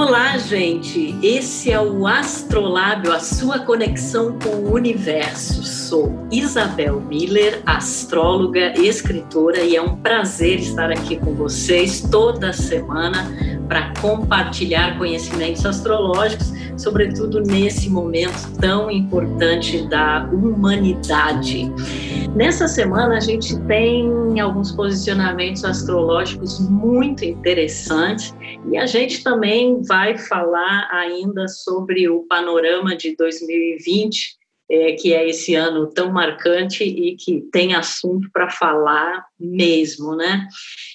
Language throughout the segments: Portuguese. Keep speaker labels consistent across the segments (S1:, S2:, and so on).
S1: Olá, gente! Esse é o Astrolábio, a sua conexão com o universo. Sou Isabel Miller, astróloga, escritora, e é um prazer estar aqui com vocês toda semana para compartilhar conhecimentos astrológicos, sobretudo nesse momento tão importante da humanidade. Nessa semana, a gente tem alguns posicionamentos astrológicos muito interessantes e a gente também vai falar ainda sobre o panorama de 2020 é, que é esse ano tão marcante e que tem assunto para falar mesmo, né?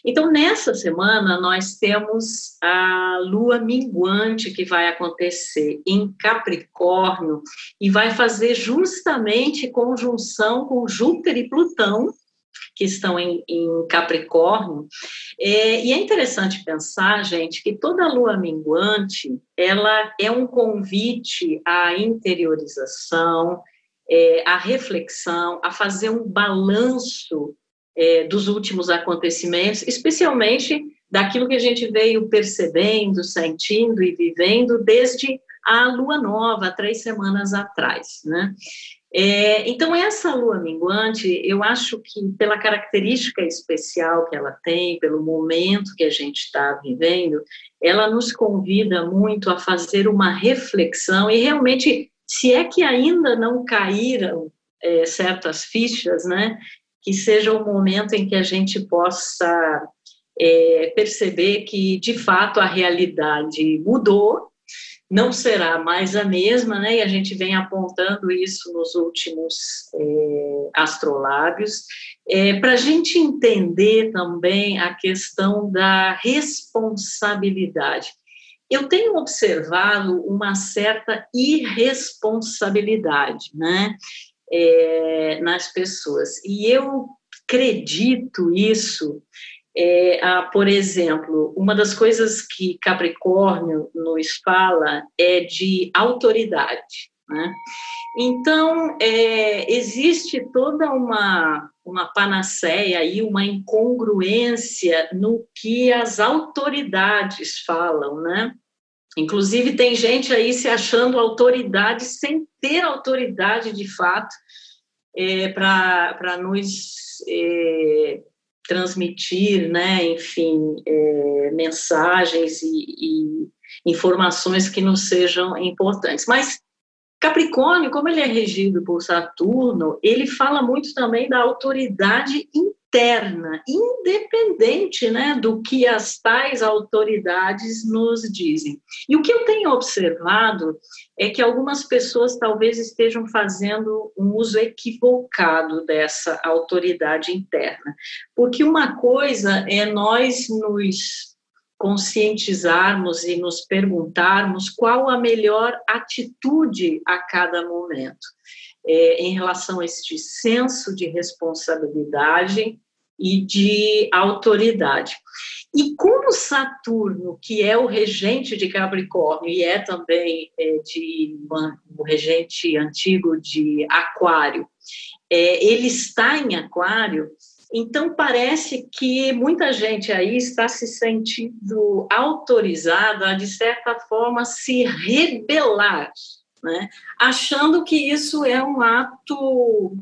S1: Então, nessa semana, nós temos a lua minguante que vai acontecer em Capricórnio e vai fazer justamente conjunção com Júpiter e Plutão, que estão em, em Capricórnio. É, e é interessante pensar, gente, que toda lua minguante ela é um convite à interiorização, é, à reflexão, a fazer um balanço é, dos últimos acontecimentos, especialmente daquilo que a gente veio percebendo, sentindo e vivendo desde a lua nova, três semanas atrás, né? É, então, essa lua minguante, eu acho que pela característica especial que ela tem, pelo momento que a gente está vivendo, ela nos convida muito a fazer uma reflexão e realmente, se é que ainda não caíram é, certas fichas, né, que seja o momento em que a gente possa é, perceber que, de fato, a realidade mudou não será mais a mesma, né? E a gente vem apontando isso nos últimos é, astrolábios, é, para a gente entender também a questão da responsabilidade. Eu tenho observado uma certa irresponsabilidade, né? É, nas pessoas, e eu acredito isso é, por exemplo, uma das coisas que Capricórnio nos fala é de autoridade. Né? Então, é, existe toda uma, uma panaceia aí, uma incongruência no que as autoridades falam, né? Inclusive, tem gente aí se achando autoridade sem ter autoridade de fato é, para nos é, transmitir, né, enfim, é, mensagens e, e, informações que não sejam importantes. Mas Capricórnio, como ele é regido por Saturno, ele fala muito também da autoridade interna, independente né, do que as tais autoridades nos dizem. E o que eu tenho observado é que algumas pessoas talvez estejam fazendo um uso equivocado dessa autoridade interna. Porque uma coisa é nós nos conscientizarmos e nos perguntarmos qual a melhor atitude a cada momento. É, em relação a este senso de responsabilidade e de autoridade. E como Saturno, que é o regente de Capricórnio e é também é, de o regente antigo de Aquário, é, ele está em Aquário, então parece que muita gente aí está se sentindo autorizada a, de certa forma, se rebelar, né? achando que isso é um ato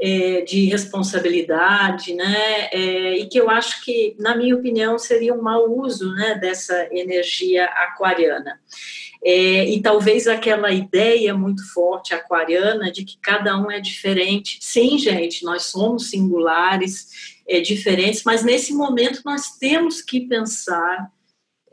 S1: é, de responsabilidade, né? É, e que eu acho que, na minha opinião, seria um mau uso né, dessa energia aquariana. É, e talvez aquela ideia muito forte aquariana de que cada um é diferente. Sim, gente, nós somos singulares, é, diferentes, mas nesse momento nós temos que pensar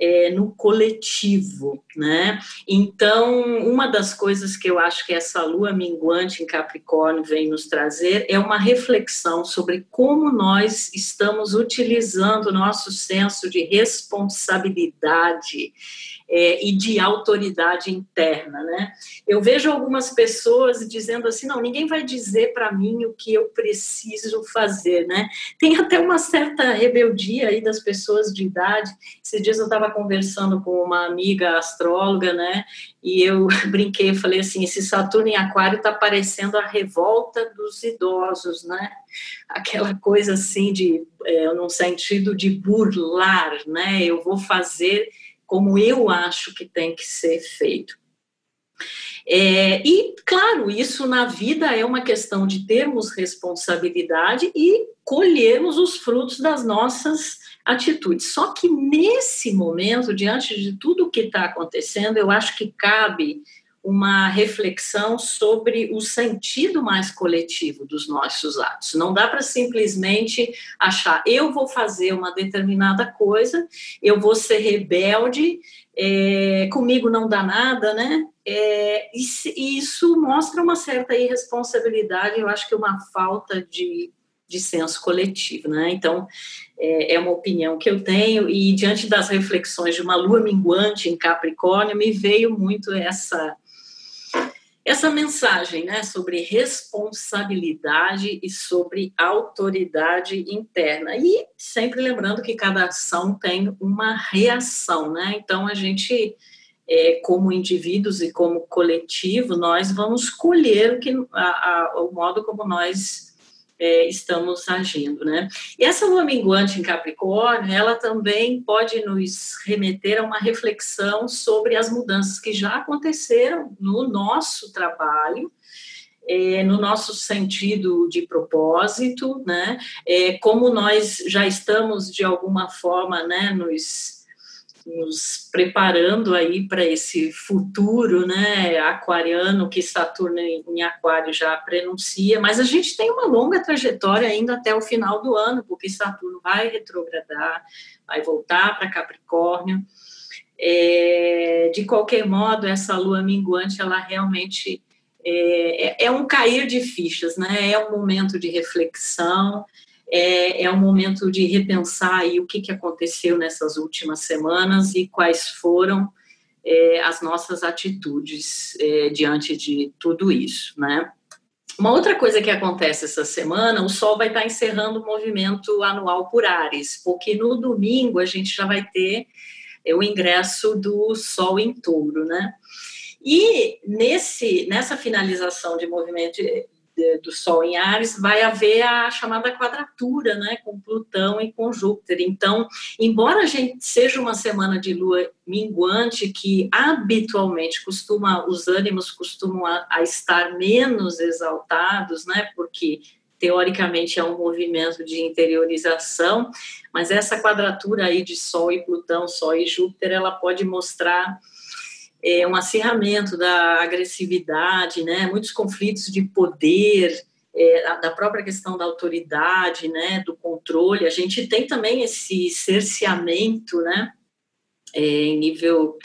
S1: é, no coletivo, né? Então, uma das coisas que eu acho que essa lua minguante em Capricórnio vem nos trazer é uma reflexão sobre como nós estamos utilizando o nosso senso de responsabilidade é, e de autoridade interna, né? Eu vejo algumas pessoas dizendo assim, não, ninguém vai dizer para mim o que eu preciso fazer, né? Tem até uma certa rebeldia aí das pessoas de idade. Esses dias eu estava conversando com uma amiga astróloga, né? E eu brinquei, falei assim, esse Saturno em Aquário está parecendo a revolta dos idosos, né? Aquela coisa assim de, é, num sentido de burlar, né? Eu vou fazer como eu acho que tem que ser feito. É, e, claro, isso na vida é uma questão de termos responsabilidade e colhermos os frutos das nossas atitudes. Só que nesse momento, diante de tudo o que está acontecendo, eu acho que cabe uma reflexão sobre o sentido mais coletivo dos nossos atos. Não dá para simplesmente achar eu vou fazer uma determinada coisa, eu vou ser rebelde, é, comigo não dá nada, né? É, e, isso mostra uma certa irresponsabilidade, eu acho que uma falta de, de senso coletivo, né? Então, é, é uma opinião que eu tenho, e diante das reflexões de uma lua minguante em Capricórnio, me veio muito essa essa mensagem né, sobre responsabilidade e sobre autoridade interna. E sempre lembrando que cada ação tem uma reação, né? Então a gente, é, como indivíduos e como coletivo, nós vamos colher o, que, a, a, o modo como nós é, estamos agindo, né? E essa lua minguante em Capricórnio, ela também pode nos remeter a uma reflexão sobre as mudanças que já aconteceram no nosso trabalho, é, no nosso sentido de propósito, né? É, como nós já estamos de alguma forma, né, nos nos preparando aí para esse futuro, né, aquariano que Saturno em Aquário já prenuncia, mas a gente tem uma longa trajetória ainda até o final do ano, porque Saturno vai retrogradar, vai voltar para Capricórnio. É, de qualquer modo, essa lua minguante, ela realmente é, é, é um cair de fichas, né? É um momento de reflexão, é, é um momento de repensar aí o que, que aconteceu nessas últimas semanas e quais foram é, as nossas atitudes é, diante de tudo isso, né? Uma outra coisa que acontece essa semana, o Sol vai estar encerrando o movimento anual por Ares, porque no domingo a gente já vai ter é, o ingresso do Sol em Touro, né? E nesse, nessa finalização de movimento do Sol em Ares, vai haver a chamada quadratura, né, com Plutão e com Júpiter. Então, embora a gente seja uma semana de lua minguante, que habitualmente costuma, os ânimos costumam a, a estar menos exaltados, né, porque teoricamente é um movimento de interiorização, mas essa quadratura aí de Sol e Plutão, Sol e Júpiter, ela pode mostrar é, um acirramento da agressividade, né, muitos conflitos de poder, é, da própria questão da autoridade, né, do controle. A gente tem também esse cerceamento, né, é, em nível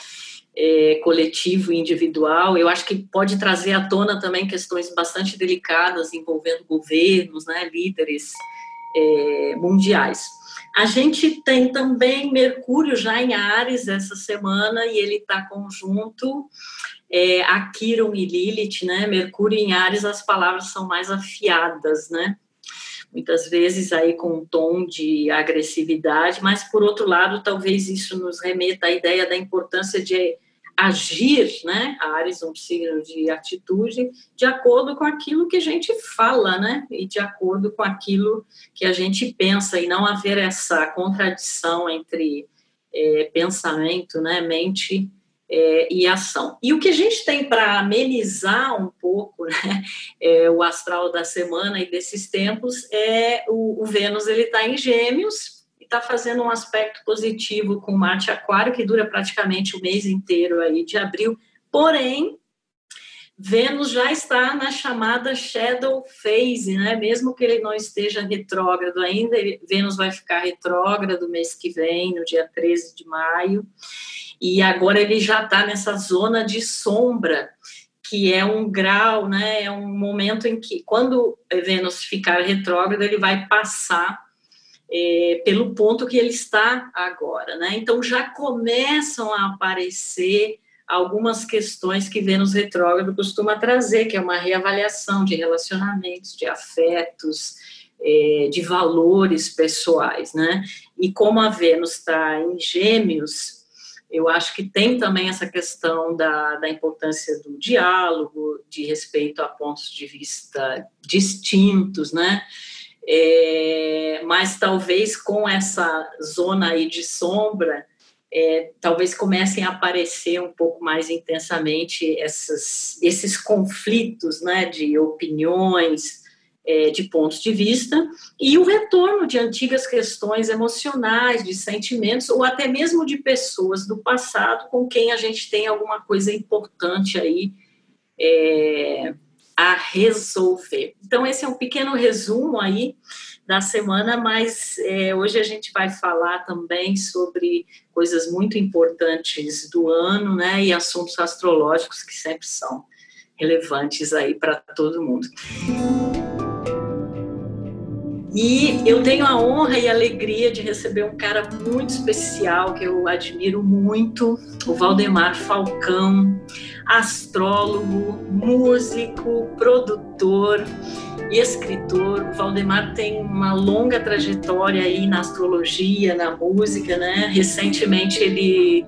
S1: é, coletivo e individual. Eu acho que pode trazer à tona também questões bastante delicadas envolvendo governos, né, líderes é, mundiais. A gente tem também Mercúrio já em Ares essa semana e ele está conjunto é, a Quiron e Lilith, né? Mercúrio em Ares, as palavras são mais afiadas, né? Muitas vezes aí com um tom de agressividade, mas por outro lado, talvez isso nos remeta à ideia da importância de agir, né, Ares, um signo de atitude, de acordo com aquilo que a gente fala, né, e de acordo com aquilo que a gente pensa, e não haver essa contradição entre é, pensamento, né, mente é, e ação. E o que a gente tem para amenizar um pouco né, é, o astral da semana e desses tempos é o, o Vênus, ele está em gêmeos, está fazendo um aspecto positivo com Marte Aquário, que dura praticamente o mês inteiro aí de abril, porém, Vênus já está na chamada shadow phase, né? Mesmo que ele não esteja retrógrado ainda, Vênus vai ficar retrógrado mês que vem, no dia 13 de maio. E agora ele já está nessa zona de sombra, que é um grau, né? É um momento em que, quando Vênus ficar retrógrado, ele vai passar é, pelo ponto que ele está agora, né? Então já começam a aparecer algumas questões que Vênus retrógrado costuma trazer, que é uma reavaliação de relacionamentos, de afetos, é, de valores pessoais, né? E como a Vênus está em Gêmeos, eu acho que tem também essa questão da, da importância do diálogo, de respeito a pontos de vista distintos, né? É, mas talvez com essa zona aí de sombra, é, talvez comecem a aparecer um pouco mais intensamente essas, esses conflitos né, de opiniões, é, de pontos de vista, e o retorno de antigas questões emocionais, de sentimentos, ou até mesmo de pessoas do passado com quem a gente tem alguma coisa importante aí é, a resolver. Então, esse é um pequeno resumo aí da semana, mas é, hoje a gente vai falar também sobre coisas muito importantes do ano, né, e assuntos astrológicos que sempre são relevantes aí para todo mundo. E eu tenho a honra e a alegria de receber um cara muito especial que eu admiro muito, o Valdemar Falcão, astrólogo, músico, produtor escritor. O Valdemar tem uma longa trajetória aí na astrologia, na música, né? Recentemente ele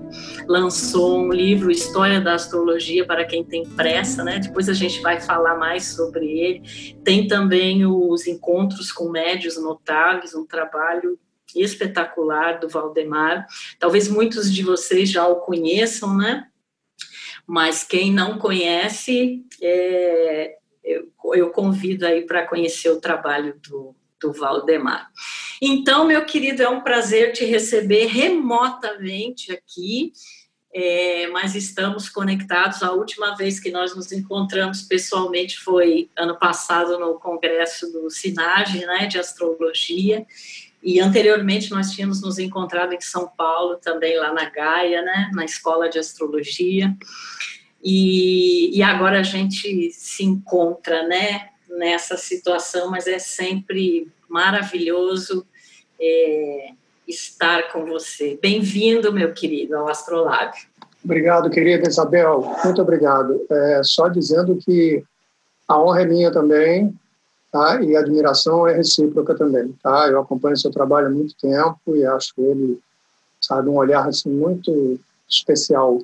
S1: lançou um livro História da Astrologia para quem tem pressa, né? Depois a gente vai falar mais sobre ele. Tem também os encontros com médios notáveis, um trabalho espetacular do Valdemar. Talvez muitos de vocês já o conheçam, né? Mas quem não conhece, é, eu, eu convido aí para conhecer o trabalho do, do Valdemar. Então, meu querido, é um prazer te receber remotamente aqui, é, mas estamos conectados. A última vez que nós nos encontramos pessoalmente foi ano passado no congresso do SINAGE, né, de astrologia, e anteriormente nós tínhamos nos encontrado em São Paulo, também lá na Gaia, né, na escola de astrologia. E, e agora a gente se encontra, né, nessa situação, mas é sempre maravilhoso é, estar com você. Bem-vindo, meu querido, ao Astrolab.
S2: Obrigado, querida Isabel. Muito obrigado. É, só dizendo que a honra é minha também, tá? E a admiração é recíproca também, tá? Eu acompanho seu trabalho há muito tempo e acho ele, sabe, um olhar assim muito especial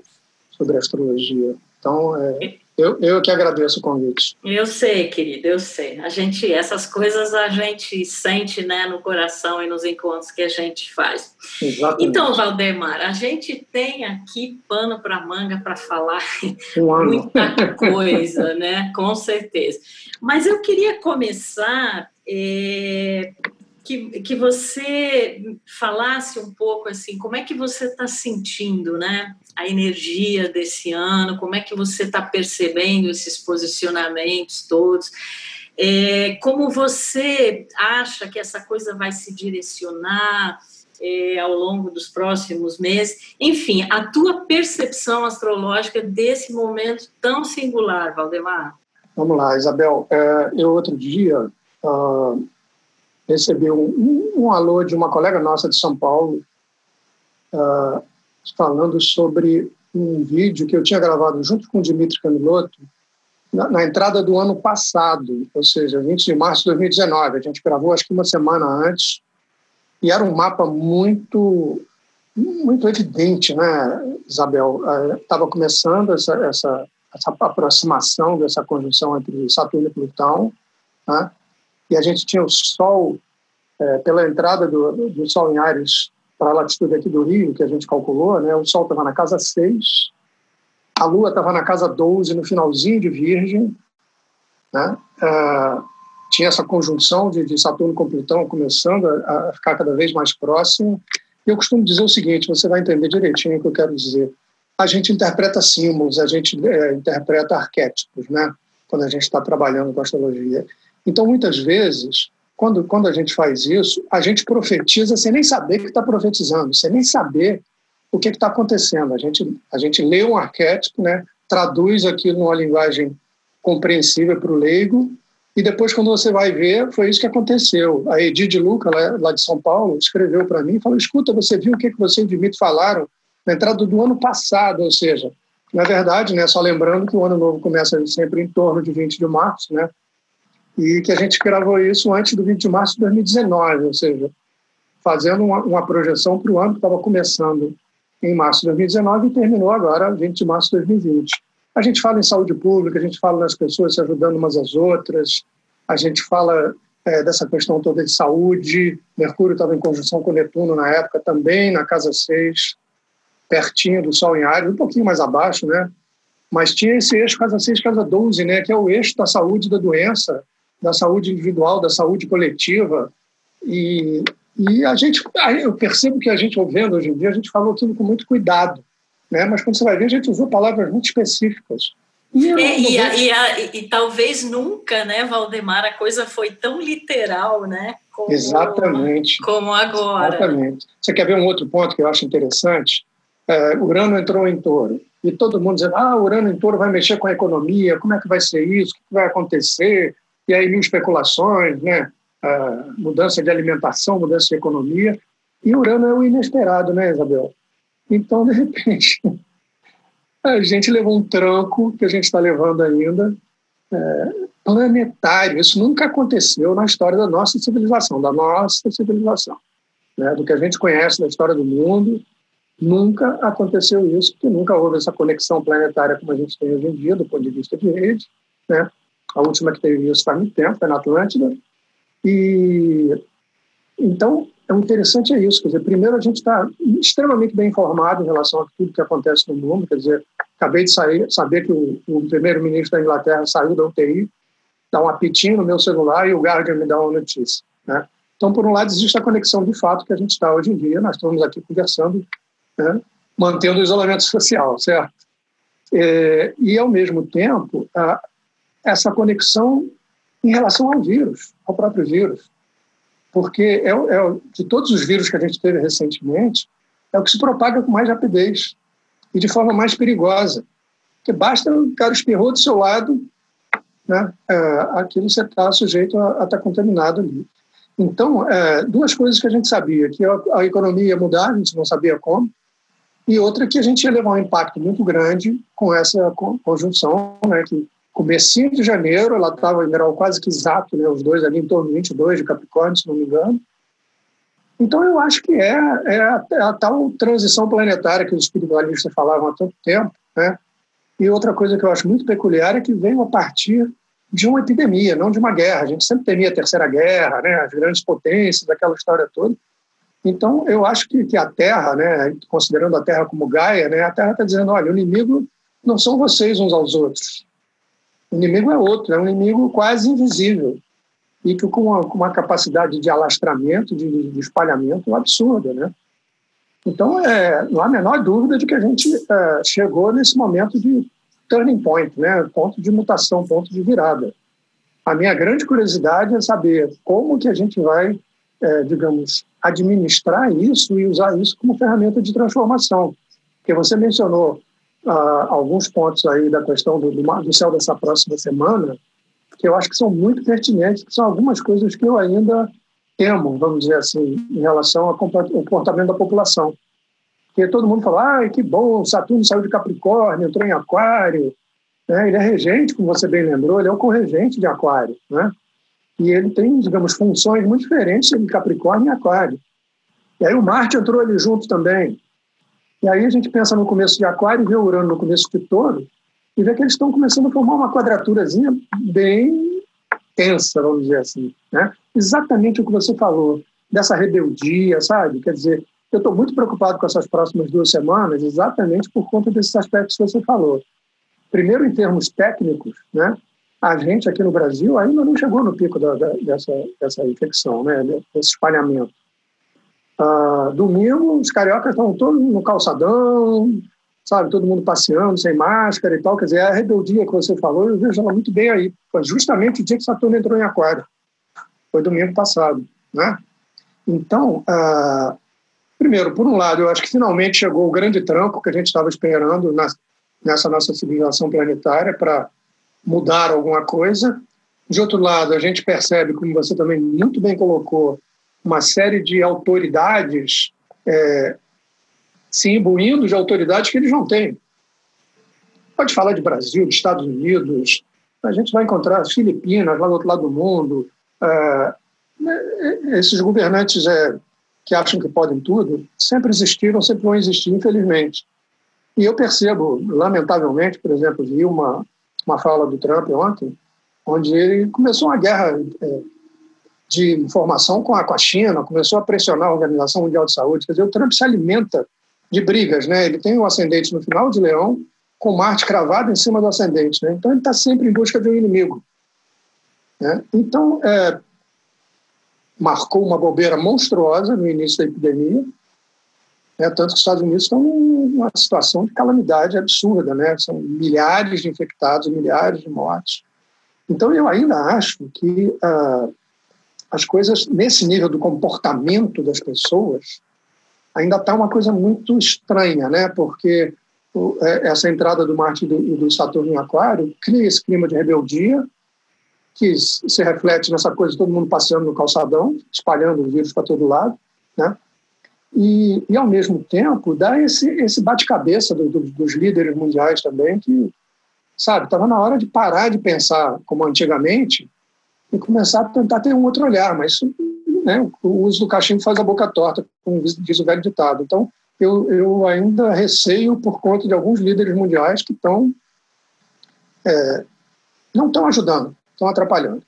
S2: sobre a astrologia. Então, é, eu, eu que agradeço o convite.
S1: Eu sei, querido, eu sei. A gente, essas coisas a gente sente, né, no coração e nos encontros que a gente faz. Exatamente. Então, Valdemar, a gente tem aqui pano para manga para falar um muita coisa, né? Com certeza. Mas eu queria começar é, que, que você falasse um pouco assim, como é que você está sentindo, né? A energia desse ano, como é que você está percebendo esses posicionamentos todos? É, como você acha que essa coisa vai se direcionar é, ao longo dos próximos meses? Enfim, a tua percepção astrológica desse momento tão singular, Valdemar?
S2: Vamos lá, Isabel. É, eu outro dia uh, recebi um, um, alô de uma colega nossa de São Paulo, uh, falando sobre um vídeo que eu tinha gravado junto com o Dimitri Camilotto na, na, entrada do ano passado, ou seja, 20 de março de 2019. A gente gravou acho que uma semana antes e era um mapa muito muito evidente, né, Isabel? Estava uh, começando essa, essa, essa aproximação dessa conjunção entre Saturno e Plutão, né? E a gente tinha o Sol, é, pela entrada do, do Sol em Ares para a latitude aqui do Rio, que a gente calculou, né, o Sol estava na casa 6, a Lua estava na casa 12, no finalzinho de Virgem, né, é, tinha essa conjunção de, de, Saturno com Plutão começando a, a ficar cada vez mais próximo. E eu costumo dizer o seguinte, você vai entender direitinho o que eu quero dizer. A gente interpreta símbolos, a gente é, interpreta arquétipos, né? Quando a gente está trabalhando com astrologia. Então, muitas vezes, quando, quando a gente faz isso, a gente profetiza sem nem saber que está profetizando, sem nem saber o que está acontecendo. A gente, a gente lê um arquétipo, né, traduz aquilo numa linguagem compreensível para o leigo, e depois, quando você vai ver, foi isso que aconteceu. A Edith Luca, lá, de São Paulo, escreveu para mim e falou: Escuta, você viu o que, que você e o Dimitri falaram na entrada do ano passado? Ou seja, na verdade, né, só lembrando que o ano novo começa sempre em torno de 20 de março, né? E que a gente gravou isso antes do 20 de março de 2019, ou seja, fazendo uma, uma projeção para o ano que estava começando em março de 2019 e terminou agora, 20 de março de 2020. A gente fala em saúde pública, a gente fala nas pessoas se ajudando umas às outras, a gente fala é, dessa questão toda de saúde. Mercúrio estava em conjunção com Netuno na época também, na casa 6. pertinho do Sol em Ares, um pouquinho mais abaixo, né? Mas tinha esse eixo casa 6, casa 12, né? Que é o eixo da saúde da doença, da saúde individual, da saúde coletiva. E, e a gente, eu percebo que a gente, ouvindo hoje em dia, a gente falou aquilo com muito cuidado, né? Mas quando você vai ver, a gente usou palavras muito específicas.
S1: E, é, e, a, e, a, e, talvez nunca, né, Valdemar, a coisa foi tão literal, né?
S2: Como, Exatamente.
S1: Como agora.
S2: Exatamente. Você quer ver um outro ponto que eu acho interessante? É, Urano entrou em touro. E todo mundo dizendo, ah, Urano em touro vai mexer com a economia, como é que vai ser isso, o que vai acontecer? E aí mil especulações, né? Uh, mudança de alimentação, mudança de economia. E Urano é o inesperado, né, Isabel? Então, de repente, a gente levou um tranco que a gente está levando ainda, é, planetário. Isso nunca aconteceu na história da nossa civilização, da nossa civilização. Né? Do que a gente conhece da história do mundo, nunca aconteceu isso, porque nunca houve essa conexão planetária como a gente tem hoje em dia, do ponto de vista de rede. Né? A última que teve isso faz muito tempo, foi na Atlântida. E, então, é interessante é isso, quer dizer, primeiro a gente está extremamente bem informado em relação a tudo que acontece no mundo, quer dizer, acabei de sair, saber que o, o primeiro-ministro da Inglaterra saiu da UTI, dá um apitinho no meu celular e o Guardian me dá uma notícia, né? Então, por um lado, existe a conexão de fato que a gente está hoje em dia, nós estamos aqui conversando, né? mantendo o isolamento social, certo? É, e, ao mesmo tempo, a, essa conexão em relação ao vírus, ao próprio vírus porque é, é, de todos os vírus que a gente teve recentemente, é o que se propaga com mais rapidez e de forma mais perigosa. Porque basta o cara espirrou do seu lado, né, é, aquilo você está sujeito a, estar tá contaminado ali. Então, é, duas coisas que a gente sabia, que a, a economia ia mudar, a gente não sabia como, e outra que a gente ia levar um impacto muito grande com essa conjunção, né, que comecinho de janeiro, ela estava em grau quase que exato, né, os dois ali em torno de 22 de Capricórnio, se não me engano. Então, eu acho que é, é, a, a tal transição planetária que os espiritualistas falavam há tanto tempo. Né? E outra coisa que eu acho muito peculiar é que veio a partir de uma epidemia, não de uma guerra. A gente sempre temia a Terceira Guerra, né? as grandes potências, aquela história toda. Então, eu acho que, que a Terra, né, considerando a Terra como Gaia, né, a Terra está dizendo: olha, o inimigo não são vocês uns aos outros. O inimigo é outro, é um inimigo quase invisível e que com uma, com uma capacidade de alastramento, de, de, espalhamento absurda, né? Então, é, não há a menor dúvida de que a gente é, chegou nesse momento de turning point, né? ponto de mutação, ponto de virada. A minha grande curiosidade é saber como que a gente vai, é, digamos, administrar isso e usar isso como ferramenta de transformação. Porque você mencionou uh, alguns pontos aí da questão do, do, céu dessa próxima semana, que eu acho que são muito pertinentes, que são algumas coisas que eu ainda temo, vamos dizer assim, em relação ao comportamento da população. Porque todo mundo fala, ah, que bom, Saturno saiu de Capricórnio, entrou em Aquário, né? ele é regente, como você bem lembrou, ele é o corregente de Aquário, né? e ele tem, digamos, funções muito diferentes de Capricórnio e Aquário. E aí o Marte entrou ali junto também, e aí a gente pensa no começo de Aquário vê Urano no começo de Touro e vê que eles estão começando a formar uma quadraturazinha bem tensa, vamos dizer assim. Né? Exatamente o que você falou, dessa rebeldia, sabe? Quer dizer, eu estou muito preocupado com essas próximas duas semanas, exatamente por conta desses aspectos que você falou. Primeiro, em termos técnicos, né? a gente aqui no Brasil ainda não chegou no pico da, da, dessa, dessa infecção, né? desse espalhamento. Ah, domingo, os cariocas estão todos no calçadão, sabe, todo mundo passeando, sem máscara e tal. Quer dizer, a rebeldia que você falou, eu vejo ela muito bem aí. Foi justamente o dia que Saturno entrou em Aquário. Foi domingo passado, né? Então, ah, primeiro, por um lado, eu acho que finalmente chegou o grande tranco que a gente estava esperando na, nessa nossa civilização planetária para mudar alguma coisa. De outro lado, a gente percebe, como você também muito bem colocou, uma série de autoridades é, se imbuindo de autoridades que eles não têm. Pode falar de Brasil, de Estados Unidos, a gente vai encontrar as Filipinas lá do outro lado do mundo, é, é, esses governantes é, que acham que podem tudo, sempre existiram, sempre vão existir, infelizmente. E eu percebo, lamentavelmente, por exemplo, vi uma, uma fala do Trump ontem, onde ele começou uma guerra é, de informação com a, com a China, começou a pressionar a Organização Mundial de Saúde. Quer dizer, o Trump se alimenta de brigas, né? Ele tem o ascendente no final de Leão, com Marte cravado em cima do ascendente, né? Então ele está sempre em busca de um inimigo. Né? Então, é, marcou uma bobeira monstruosa no início da epidemia, né? tanto que os Estados Unidos estão numa situação de calamidade absurda, né? São milhares de infectados, milhares de mortes. Então, eu ainda acho que ah, as coisas, nesse nível do comportamento das pessoas, ainda está uma coisa muito estranha, né? Porque é, essa entrada do Marte e do, do Saturno em Aquário cria esse clima de rebeldia, que se reflete nessa coisa de todo mundo passeando no calçadão, espalhando o vírus para todo lado, né? E, e, ao mesmo tempo, dá esse, esse bate-cabeça do, do, dos líderes mundiais também, que, sabe, estava na hora de parar de pensar como antigamente e começar a tentar ter um outro olhar, mas né, o uso do cachimbo faz a boca torta, como diz o velho ditado. Então, eu, eu ainda receio por conta de alguns líderes mundiais que estão é, não estão ajudando, estão atrapalhando.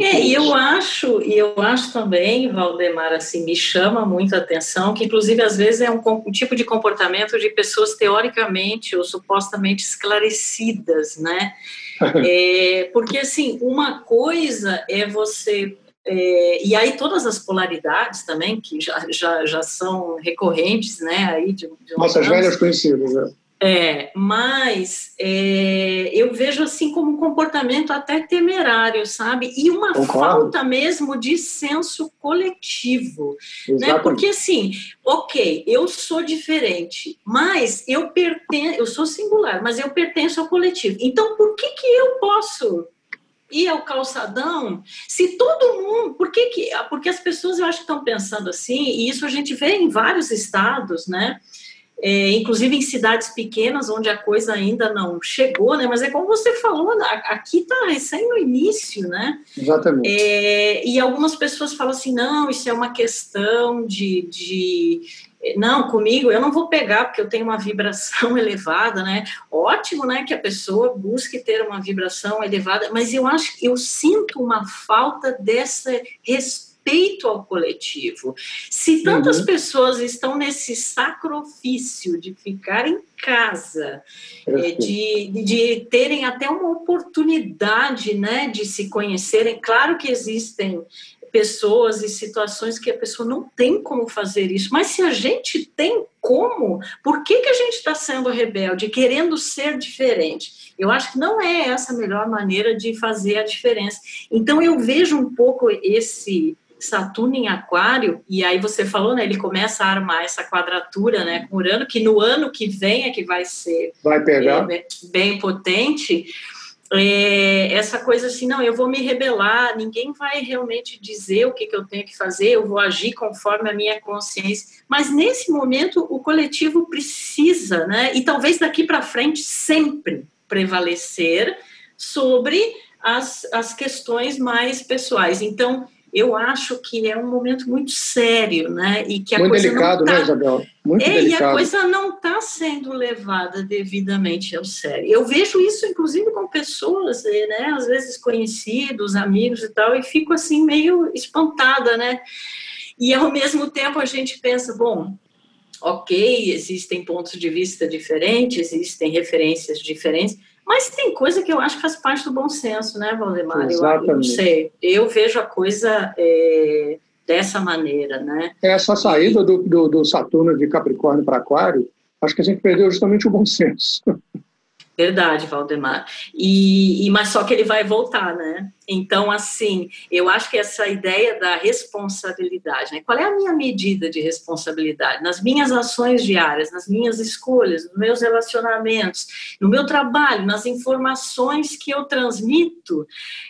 S1: É, e eu acho, e eu acho também, Valdemar, assim, me chama muito a atenção, que inclusive às vezes é um, um, tipo de comportamento de pessoas teoricamente ou supostamente esclarecidas, né? é, porque assim, uma coisa é você é, e aí todas as polaridades também, que já, já, já são recorrentes, né, aí de,
S2: de Nossas velhas conhecidas, né?
S1: É, mas é, eu vejo assim como um comportamento até temerário, sabe? E uma Concordo. falta mesmo de senso coletivo, né? Porque assim, ok, eu sou diferente, mas eu pertenço, eu sou singular, mas eu pertenço ao coletivo. Então, por que que eu posso ir ao calçadão, se todo mundo, por que que, porque as pessoas eu acho que estão pensando assim, e isso a gente vê em vários estados, né, é, inclusive em cidades pequenas onde a coisa ainda não chegou, né? Mas é como você falou, aqui está recém no início, né?
S2: Exatamente.
S1: É, e algumas pessoas falam assim, não, isso é uma questão de, de não, comigo eu não vou pegar porque eu tenho uma vibração elevada, né? Ótimo, né, que a pessoa busque ter uma vibração elevada, mas eu acho que eu sinto uma falta dessa respeito ao coletivo. Se tantas uhum. pessoas estão nesse sacrifício de ficar em casa, é, de, de terem até uma oportunidade, né, de se conhecerem, claro que existem pessoas e situações que a pessoa não tem como fazer isso. Mas se a gente tem como, por que, que a gente está sendo rebelde, querendo ser diferente? Eu acho que não é essa a melhor maneira de fazer a diferença. Então eu vejo um pouco esse Saturno em Aquário, e aí você falou, né? Ele começa a armar essa quadratura, né? Com Urano, que no ano que vem é que vai ser
S2: vai pegar.
S1: É, bem potente é, essa coisa assim, não, eu vou me rebelar, ninguém vai realmente dizer o que, que eu tenho que fazer, eu vou agir conforme a minha consciência. Mas nesse momento o coletivo precisa, né? E talvez daqui para frente sempre prevalecer sobre as, as questões mais pessoais. Então, eu acho que é um momento muito sério, né? E que a
S2: muito
S1: coisa
S2: delicado,
S1: não tá,
S2: né, Isabel? Muito
S1: é,
S2: delicado.
S1: E a coisa não está sendo levada devidamente ao sério. Eu vejo isso, inclusive, com pessoas, eh, né? Às vezes conhecidos, amigos e tal, e fico assim meio espantada, né? E ao mesmo tempo a gente pensa, bom, ok, existem pontos de vista diferentes, existem referências diferentes, mas tem coisa que eu acho que faz parte do bom senso, né, Valdemar?
S2: Exatamente. Eu,
S1: não sei. Eu vejo a coisa é, dessa maneira, né?
S2: Essa saída do, do, do Saturno de Capricórnio para Aquário, acho que a gente perdeu justamente o bom senso.
S1: Verdade, Valdemar. E, e, mas só que ele vai voltar, né? Então, assim, eu acho que essa ideia da responsabilidade, né? Qual é a minha medida de responsabilidade? Nas minhas ações diárias, nas minhas escolhas, nos meus relacionamentos, no meu trabalho, nas informações que eu transmito.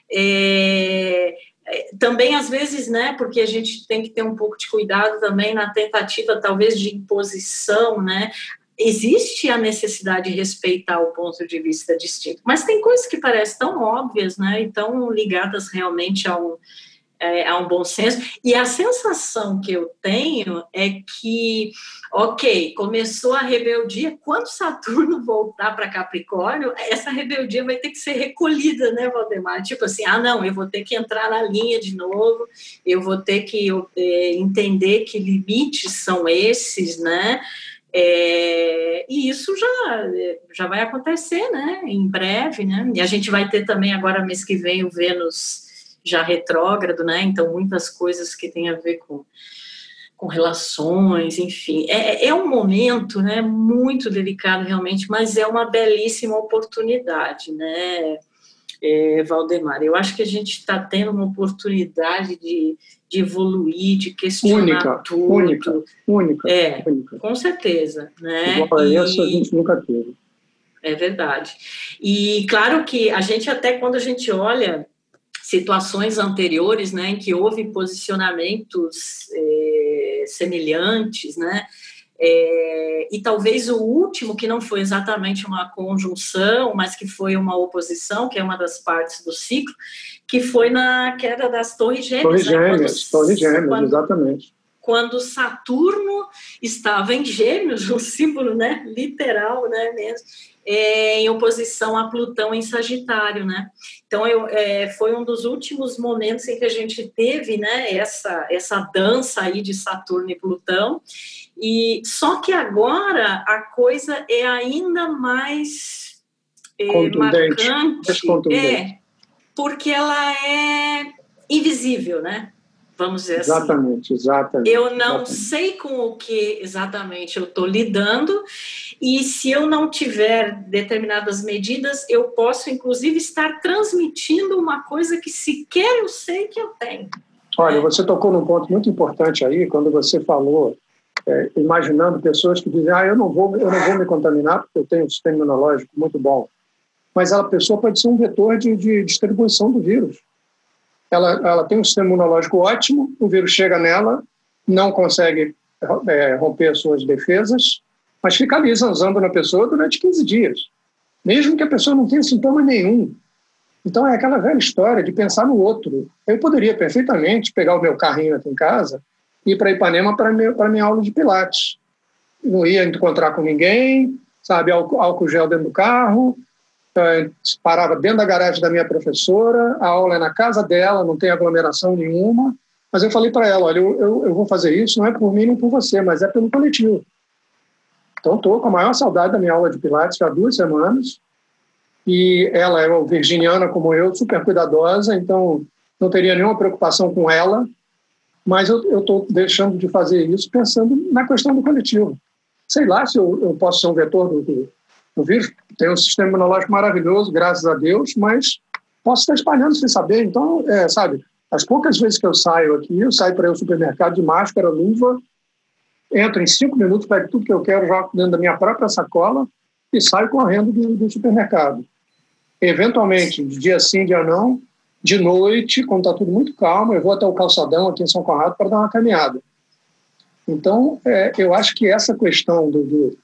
S1: É, é também às vezes, né, porque a gente tem que ter um pouco de cuidado também na tentativa talvez de imposição, né, existe a necessidade de respeitar o ponto de vista distinto, mas tem coisas que parecem tão óbvias, né, e tão ligadas realmente a um, é, há um bom senso. E a sensação que eu tenho é que, ok, começou a rebeldia, quando Saturno voltar para Capricórnio, essa rebeldia vai ter que ser recolhida, né, Valdemar? Tipo assim, ah, não, eu vou ter que entrar na linha de novo, eu vou ter que é, entender que limites são esses, né? É, e isso já, já vai acontecer, né? Em breve, né? E a gente vai ter também agora mês que vem o Vênus já retrógrado, né? Então, muitas coisas que têm a ver com, com relações, enfim. É, é um momento, né? Muito delicado, realmente, mas é uma belíssima oportunidade, né? É, Valdemar, eu acho que a gente está tendo uma oportunidade de, de evoluir, de questionar
S2: única,
S1: tudo.
S2: Única, única.
S1: É,
S2: única.
S1: com certeza. Né?
S2: Igual a essa a gente nunca teve.
S1: É verdade. E claro que a gente até quando a gente olha situações anteriores, né, em que houve posicionamentos é, semelhantes, né, é, e talvez o último, que não foi exatamente uma conjunção, mas que foi uma oposição, que é uma das partes do ciclo, que foi na queda das Torres Gêmeas.
S2: Torres né, Gêmeas, quando, Torres Gêmeas, quando, exatamente.
S1: Quando Saturno estava em Gêmeos, o símbolo né, literal né, mesmo, é, em oposição a Plutão em Sagitário, né? Então eu, é, foi um dos últimos momentos em que a gente teve, né, essa essa dança aí de Saturno e Plutão. E só que agora a coisa é ainda mais
S2: é, marcante,
S1: é, porque ela é invisível, né? vamos dizer
S2: exatamente,
S1: assim.
S2: Exatamente,
S1: Eu não
S2: exatamente.
S1: sei com o que exatamente eu estou lidando, e se eu não tiver determinadas medidas, eu posso, inclusive, estar transmitindo uma coisa que sequer eu sei que eu tenho.
S2: Olha, é. você tocou num ponto muito importante aí, quando você falou, é, imaginando pessoas que dizem, ah, eu não, vou, eu não vou me contaminar porque eu tenho um sistema imunológico muito bom. Mas a pessoa pode ser um vetor de, de distribuição do vírus ela, ela tem um sistema imunológico ótimo, o vírus chega nela, não consegue é, romper as suas defesas, mas fica ali zanzando na pessoa durante 15 dias, mesmo que a pessoa não tenha sintoma nenhum. Então é aquela velha história de pensar no outro. Eu poderia perfeitamente pegar o meu carrinho aqui em casa ir para Ipanema para minha aula de Pilates. Não ia encontrar com ninguém, sabe, álcool, gel dentro do carro, parava dentro da garagem da minha professora, a aula é na casa dela, não tem aglomeração nenhuma, mas eu falei para ela, olha, eu, eu, eu, vou fazer isso não é por mim nem por você, mas é pelo coletivo. Então estou com a maior saudade da minha aula de Pilates há duas semanas, e ela é virginiana como eu, super cuidadosa, então não teria nenhuma preocupação com ela, mas eu estou deixando de fazer isso pensando na questão do coletivo. Sei lá se eu, eu posso ser um vetor do, o vírus tem um sistema imunológico maravilhoso, graças a Deus, mas posso estar espalhando sem saber. Então, é, sabe, as poucas vezes que eu saio aqui, eu saio para ao supermercado de máscara, luva, entro em cinco minutos, pego tudo que eu quero, jogo dentro da minha própria sacola e saio correndo do, do supermercado. Eventualmente, de dia sim, dia não, de noite, quando está tudo muito calmo, eu vou até o calçadão aqui em São Conrado para dar uma caminhada. Então, é, eu acho que essa questão do, do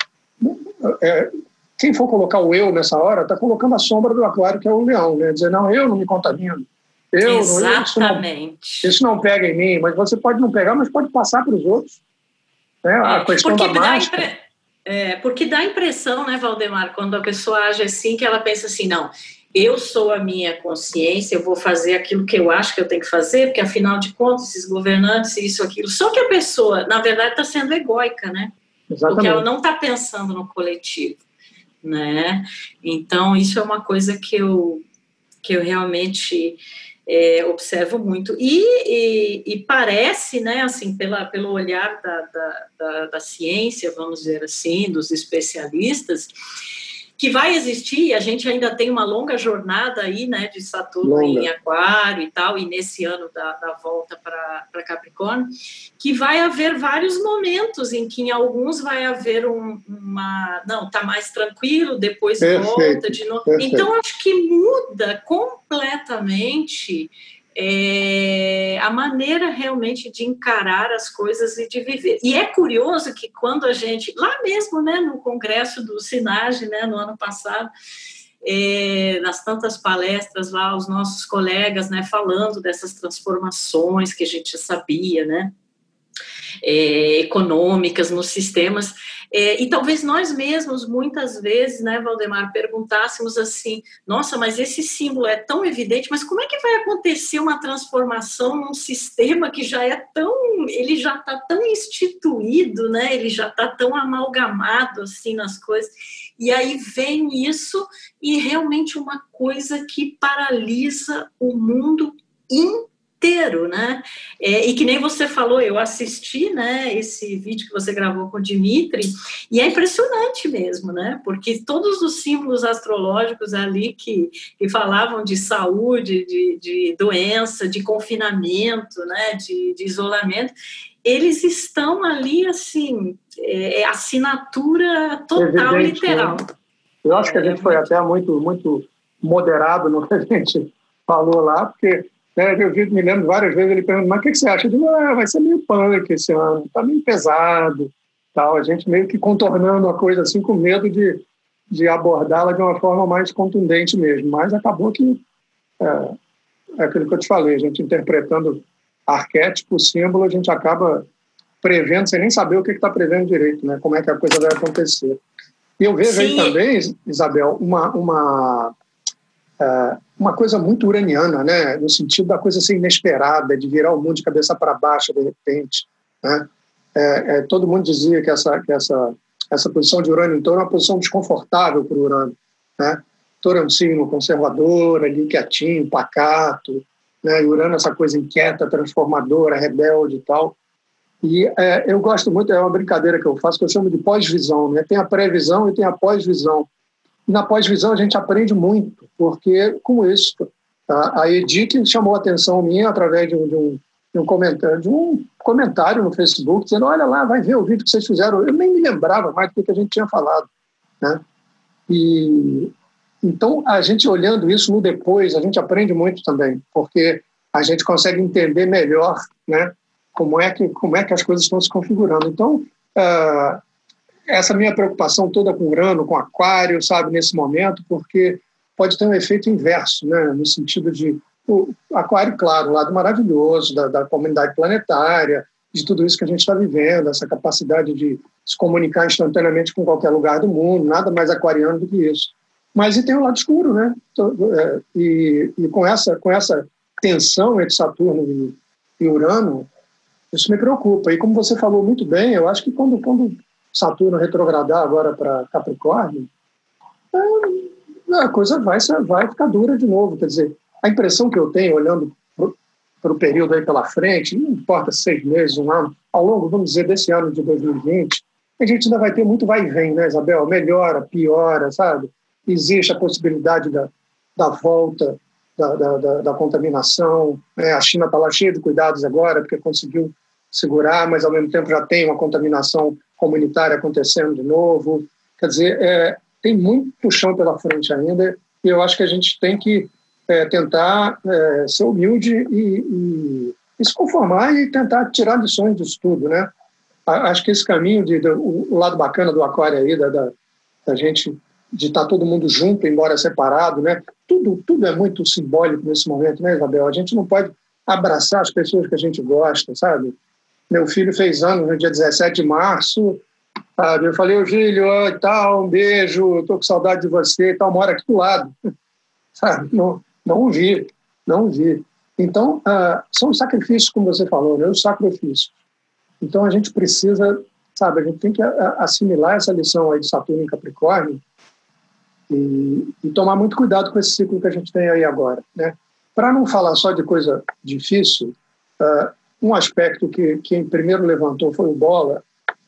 S2: é, quem for colocar o eu nessa hora, está colocando a sombra do aquário, que é o leão, né? Dizer, não, eu não me contamino. Eu,
S1: Exatamente.
S2: Isso não, isso não, pega em mim, mas você pode não pegar, mas pode passar para os outros. Né? A é, questão da máscara. Impre...
S1: É, porque dá a impressão, né, Valdemar, quando a pessoa age assim, que ela pensa assim, não, eu sou a minha consciência, eu vou fazer aquilo que eu acho que eu tenho que fazer, porque afinal de contas, esses governantes, isso, aquilo. Só que a pessoa, na verdade, está sendo egóica, né? Exatamente. Porque ela não está pensando no coletivo né? Então, isso é uma coisa que eu, que eu realmente é, observo muito. E, e, e, parece, né, assim, pela, pelo olhar da, da, da, da ciência, vamos dizer assim, dos especialistas, que vai existir, a gente ainda tem uma longa jornada aí, né, de Saturno longa. em Aquário e tal, e nesse ano da, da volta para Capricórnio, que vai haver vários momentos em que em alguns vai haver um, uma, não, tá mais tranquilo, depois perfeito, volta de novo. Perfeito. Então, acho que muda completamente é, a maneira realmente de encarar as coisas e de viver. E é curioso que quando a gente, lá mesmo, né, no congresso do Sinage, né, no ano passado, é, nas tantas palestras lá, os nossos colegas, né, falando dessas transformações que a gente sabia, né, é, econômicas nos sistemas. É, e talvez nós mesmos, muitas vezes, né, Valdemar, perguntássemos assim: nossa, mas esse símbolo é tão evidente, mas como é que vai acontecer uma transformação num sistema que já é tão. ele já está tão instituído, né, ele já está tão amalgamado assim nas coisas. E aí vem isso e realmente uma coisa que paralisa o mundo inteiro inteiro, né? É, e que nem você falou, eu assisti, né, esse vídeo que você gravou com o Dimitri, e é impressionante mesmo, né? Porque todos os símbolos astrológicos ali que, que falavam de saúde, de, de doença, de confinamento, né, de, de isolamento, eles estão ali, assim, é, é assinatura total, Evidente, literal. Né?
S2: Eu acho que a gente foi até muito, muito moderado no que a gente falou lá, porque né, eu me lembro várias vezes ele perguntando, mas o que, você acha? Eu digo, ah, vai ser meio punk esse ano, está meio pesado. Tal. A gente meio que contornando a coisa assim com medo de, de abordá-la de uma forma mais contundente mesmo. Mas acabou que é, é aquilo que eu te falei, a gente interpretando arquétipo, símbolo, a gente acaba prevendo sem nem saber o que está prevendo direito, né? como é que a coisa vai acontecer. E eu vejo Sim. aí também, Isabel, uma, uma uma coisa muito uraniana, né? no sentido da coisa ser inesperada, de virar o mundo de cabeça para baixo de repente. Né? É, é, todo mundo dizia que essa, que essa, essa posição de Urânio então é uma posição desconfortável para o Urânio. Né? Touro é um signo conservador, ali quietinho, pacato, né? e Urano é essa coisa inquieta, transformadora, rebelde e tal. E é, eu gosto muito, é uma brincadeira que eu faço, que eu chamo de pós-visão. Né? Tem a pré-visão e tem a pós-visão. Na pós-visão a gente aprende muito, porque com isso, a, a Edith chamou a atenção minha através de um, de um, de um comentário, de um comentário no Facebook, dizendo, olha lá, vai ver o vídeo que vocês fizeram. Eu nem me lembrava mais do que a gente tinha falado. Né? E, então, a gente olhando isso no depois, a gente aprende muito também, porque a gente consegue entender melhor né, como, é que, como é que as coisas estão se configurando. Então, uh, essa minha preocupação toda com grano, com aquário, sabe, nesse momento, porque pode ter um efeito inverso, né, no sentido de o aquário, claro, um lado maravilhoso da, da comunidade planetária, de tudo isso que a gente está vivendo, essa capacidade de se comunicar instantaneamente com qualquer lugar do mundo, nada mais aquariano do que isso. Mas e tem o lado escuro, né? É, e, e com essa com essa tensão entre Saturno e, e Urano, isso me preocupa. E como você falou muito bem, eu acho que quando, quando Saturno retrogradar agora para Capricórnio, é, a coisa vai, vai ficar dura de novo. Quer dizer, a impressão que eu tenho, olhando para o período aí pela frente, não importa seis meses, um ano, ao longo, vamos dizer, desse ano de 2020, a gente ainda vai ter muito vai e vem, né, Isabel? Melhora, piora, sabe? Existe a possibilidade da, da volta da, da, da, contaminação. Né? A China está lá cheia de cuidados agora, porque conseguiu segurar, mas ao mesmo tempo já tem uma contaminação comunitária acontecendo de novo. Quer dizer, é, tem muito chão pela frente ainda e eu acho que a gente tem que é, tentar é, ser humilde e, e, e, se conformar e tentar tirar lições disso tudo, né? Acho que esse caminho, de, de o lado bacana do aquário aí, da, da, da gente de estar todo mundo junto, embora separado, né? Tudo, tudo é muito simbólico nesse momento, né, Isabel? A gente não pode abraçar as pessoas que a gente gosta, sabe? Meu filho fez anos no dia 17 de março. Sabe? Eu falei, ô Gílio, oh, tal, um beijo, estou com saudade de você tal, mora aqui do lado. Sabe? Não, não vi, não vi. Então, uh, são sacrifícios, como você falou, né? os sacrifícios. Então, a gente precisa, sabe, a gente tem que assimilar essa lição aí de Saturno em Capricórnio e, e tomar muito cuidado com esse ciclo que a gente tem aí agora, né? Para não falar só de coisa difícil, uh, um aspecto que quem primeiro levantou foi o Bola,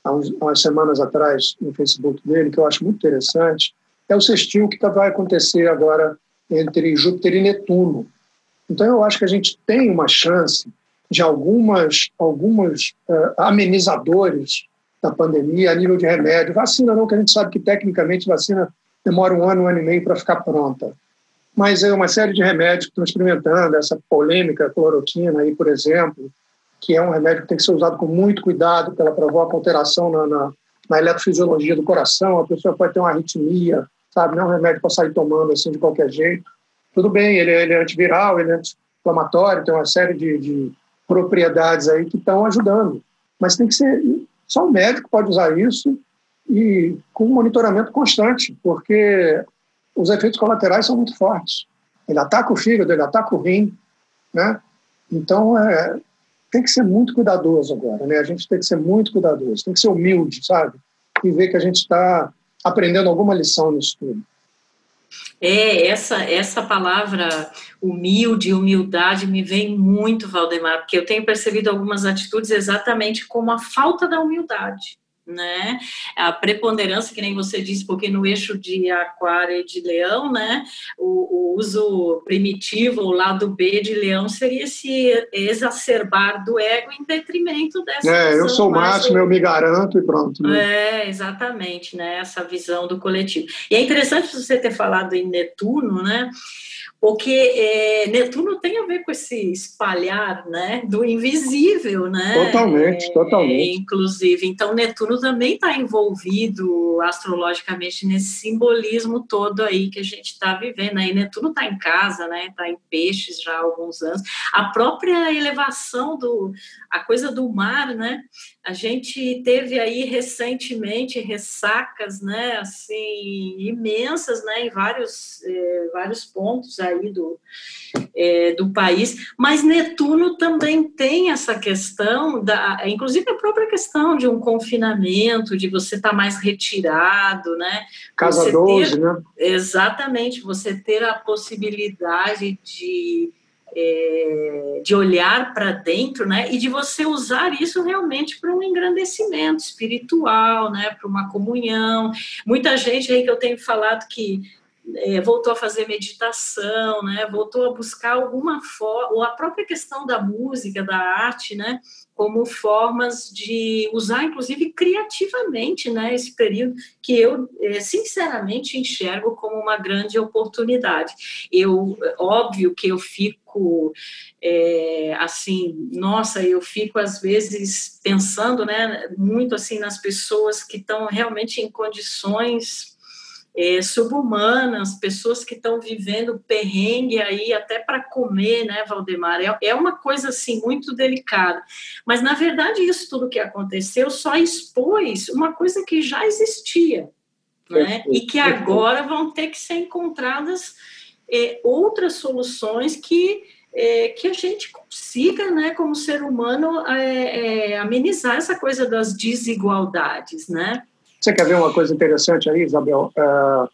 S2: há, uns, há umas semanas atrás, no Facebook dele, que eu acho muito interessante, é o sextil que tá, vai acontecer agora entre Júpiter e Netuno. Então, eu acho que a gente tem uma chance de algumas, algumas uh, amenizadores da pandemia a nível de remédio. Vacina não, que a gente sabe que tecnicamente vacina demora um ano, um ano e meio para ficar pronta. Mas é uma série de remédios que estão experimentando, essa polêmica cloroquina aí, por exemplo, que é um remédio que tem que ser usado com muito cuidado, porque ela provoca alteração na, na, na eletrofisiologia do coração, a pessoa pode ter uma arritmia sabe? Não é um remédio para sair tomando assim de qualquer jeito. Tudo bem, ele, é, ele é antiviral, ele é anti-inflamatório, tem uma série de, de propriedades aí que estão ajudando. Mas tem que ser. Só o médico pode usar isso e com monitoramento constante, porque os efeitos colaterais são muito fortes. Ele ataca o fígado, ele ataca o rim, né? Então, é, tem que ser muito cuidadoso agora, né? A gente tem que ser muito cuidadoso, tem que ser humilde, sabe? E ver que a gente está aprendendo alguma lição nisso tudo.
S1: É, essa, essa palavra humilde, humildade, me vem muito, Valdemar, porque eu tenho percebido algumas atitudes exatamente como a falta da humildade né? A preponderância, que nem você disse, porque no eixo de aquário e de leão, né? O, o, uso primitivo, o lado B de leão, seria se exacerbar do ego em detrimento dessa
S2: É, eu sou o máximo, eu me garanto e pronto.
S1: Né? É, exatamente, né? Essa visão do coletivo. E é interessante você ter falado em Netuno, né? Porque é, Netuno tem a ver com esse espalhar, né, do invisível, né?
S2: Totalmente, é, totalmente.
S1: Inclusive, então Netuno também está envolvido astrologicamente nesse simbolismo todo aí que a gente está vivendo. E Netuno está em casa, né? Está em peixes já há alguns anos. A própria elevação do, a coisa do mar, né? A gente teve aí recentemente ressacas, né, assim, imensas, né, em vários, eh, vários pontos aí do, eh, do país, mas Netuno também tem essa questão, da, inclusive a própria questão de um confinamento, de você estar tá mais retirado, né?
S2: Casa 12, ter, né?
S1: Exatamente, você ter a possibilidade de é, de olhar para dentro, né, e de você usar isso realmente para um engrandecimento espiritual, né, para uma comunhão. Muita gente aí que eu tenho falado que é, voltou a fazer meditação, né, voltou a buscar alguma forma, ou a própria questão da música, da arte, né, como formas de usar, inclusive, criativamente, né, esse período que eu, é, sinceramente, enxergo como uma grande oportunidade. Eu, óbvio que eu fico, é, assim, nossa, eu fico, às vezes, pensando, né, muito, assim, nas pessoas que estão realmente em condições é, subhumanas, pessoas que estão vivendo perrengue aí até para comer, né, Valdemar? É, é uma coisa assim muito delicada. Mas na verdade isso tudo que aconteceu só expôs uma coisa que já existia, né? E que agora vão ter que ser encontradas é, outras soluções que é, que a gente consiga, né, como ser humano, é, é, amenizar essa coisa das desigualdades, né?
S2: Você quer ver uma coisa interessante aí, Isabel? É,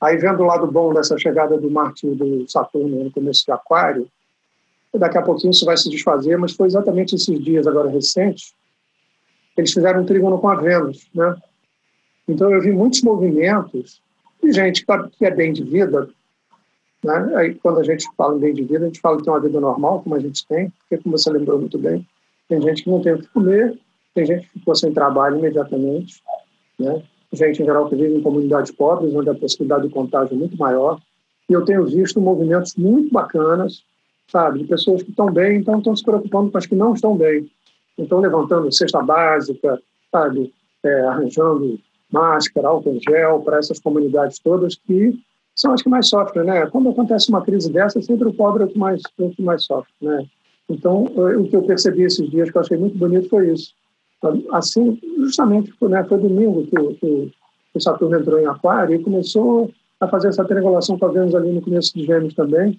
S2: aí vendo o lado bom dessa chegada do Marte e do Saturno no começo de Aquário, daqui a pouquinho isso vai se desfazer, mas foi exatamente esses dias agora recentes, eles fizeram um trígono com a Vênus, né? Então eu vi muitos movimentos de gente que é bem de vida, né? Aí quando a gente fala em bem de vida, a gente fala que tem uma vida normal, como a gente tem, porque como você lembrou muito bem, tem gente que não tem o que comer, tem gente que ficou sem trabalho imediatamente, né? gente em geral que vive em comunidades pobres, onde a possibilidade de contágio é muito maior. E eu tenho visto movimentos muito bacanas, sabe, de pessoas que estão bem, então estão se preocupando com as que não estão bem. Então, levantando cesta básica, sabe, é, arranjando máscara, álcool em gel para essas comunidades todas que são as que mais sofrem, né? Quando acontece uma crise dessa, sempre o pobre é o que mais, é o que mais sofre, né? Então, o que eu percebi esses dias, que eu achei muito bonito, foi isso assim, justamente né, foi domingo que, que o Saturno entrou em Aquário e começou a fazer essa triangulação com a Vênus ali no começo de Gêmeos também,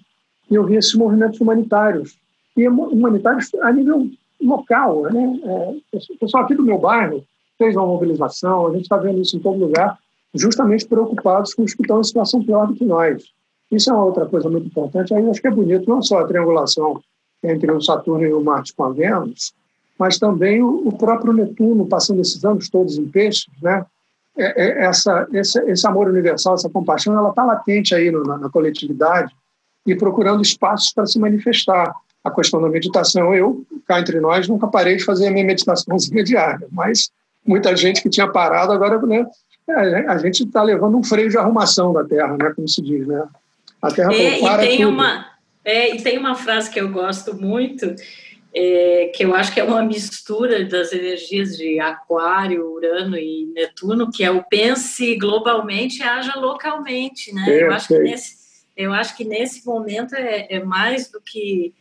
S2: e eu vi esses movimentos humanitários, e humanitários a nível local, né? É, o pessoal aqui do meu bairro fez uma mobilização, a gente está vendo isso em todo lugar, justamente preocupados com os que estão em situação pior do que nós. Isso é uma outra coisa muito importante. Aí eu acho que é bonito não só a triangulação entre o Saturno e o Marte com a Vênus, mas também o, próprio Netuno, passando esses anos todos em peixes, né? É, é, essa, esse, esse, amor universal, essa compaixão, ela está latente aí no, na, na, coletividade e procurando espaços para se manifestar. A questão da meditação, eu, cá entre nós, nunca parei de fazer a minha meditaçãozinha diária, mas muita gente que tinha parado agora, né, é, a gente está levando um freio de arrumação da Terra, né, como se diz, né?
S1: A Terra é, e tem tudo. uma é, e tem uma frase que eu gosto muito é, que eu acho que é uma mistura das energias de Aquário, Urano e Netuno, que é o pense globalmente e haja localmente, né? eu, acho que nesse, eu acho que nesse momento é, é mais do que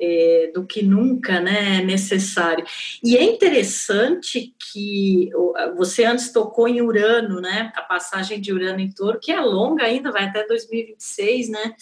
S1: é, do que nunca né, necessário. E é interessante que você antes tocou em Urano, né? A passagem de Urano em Touro, que é longa ainda, vai até 2026, né?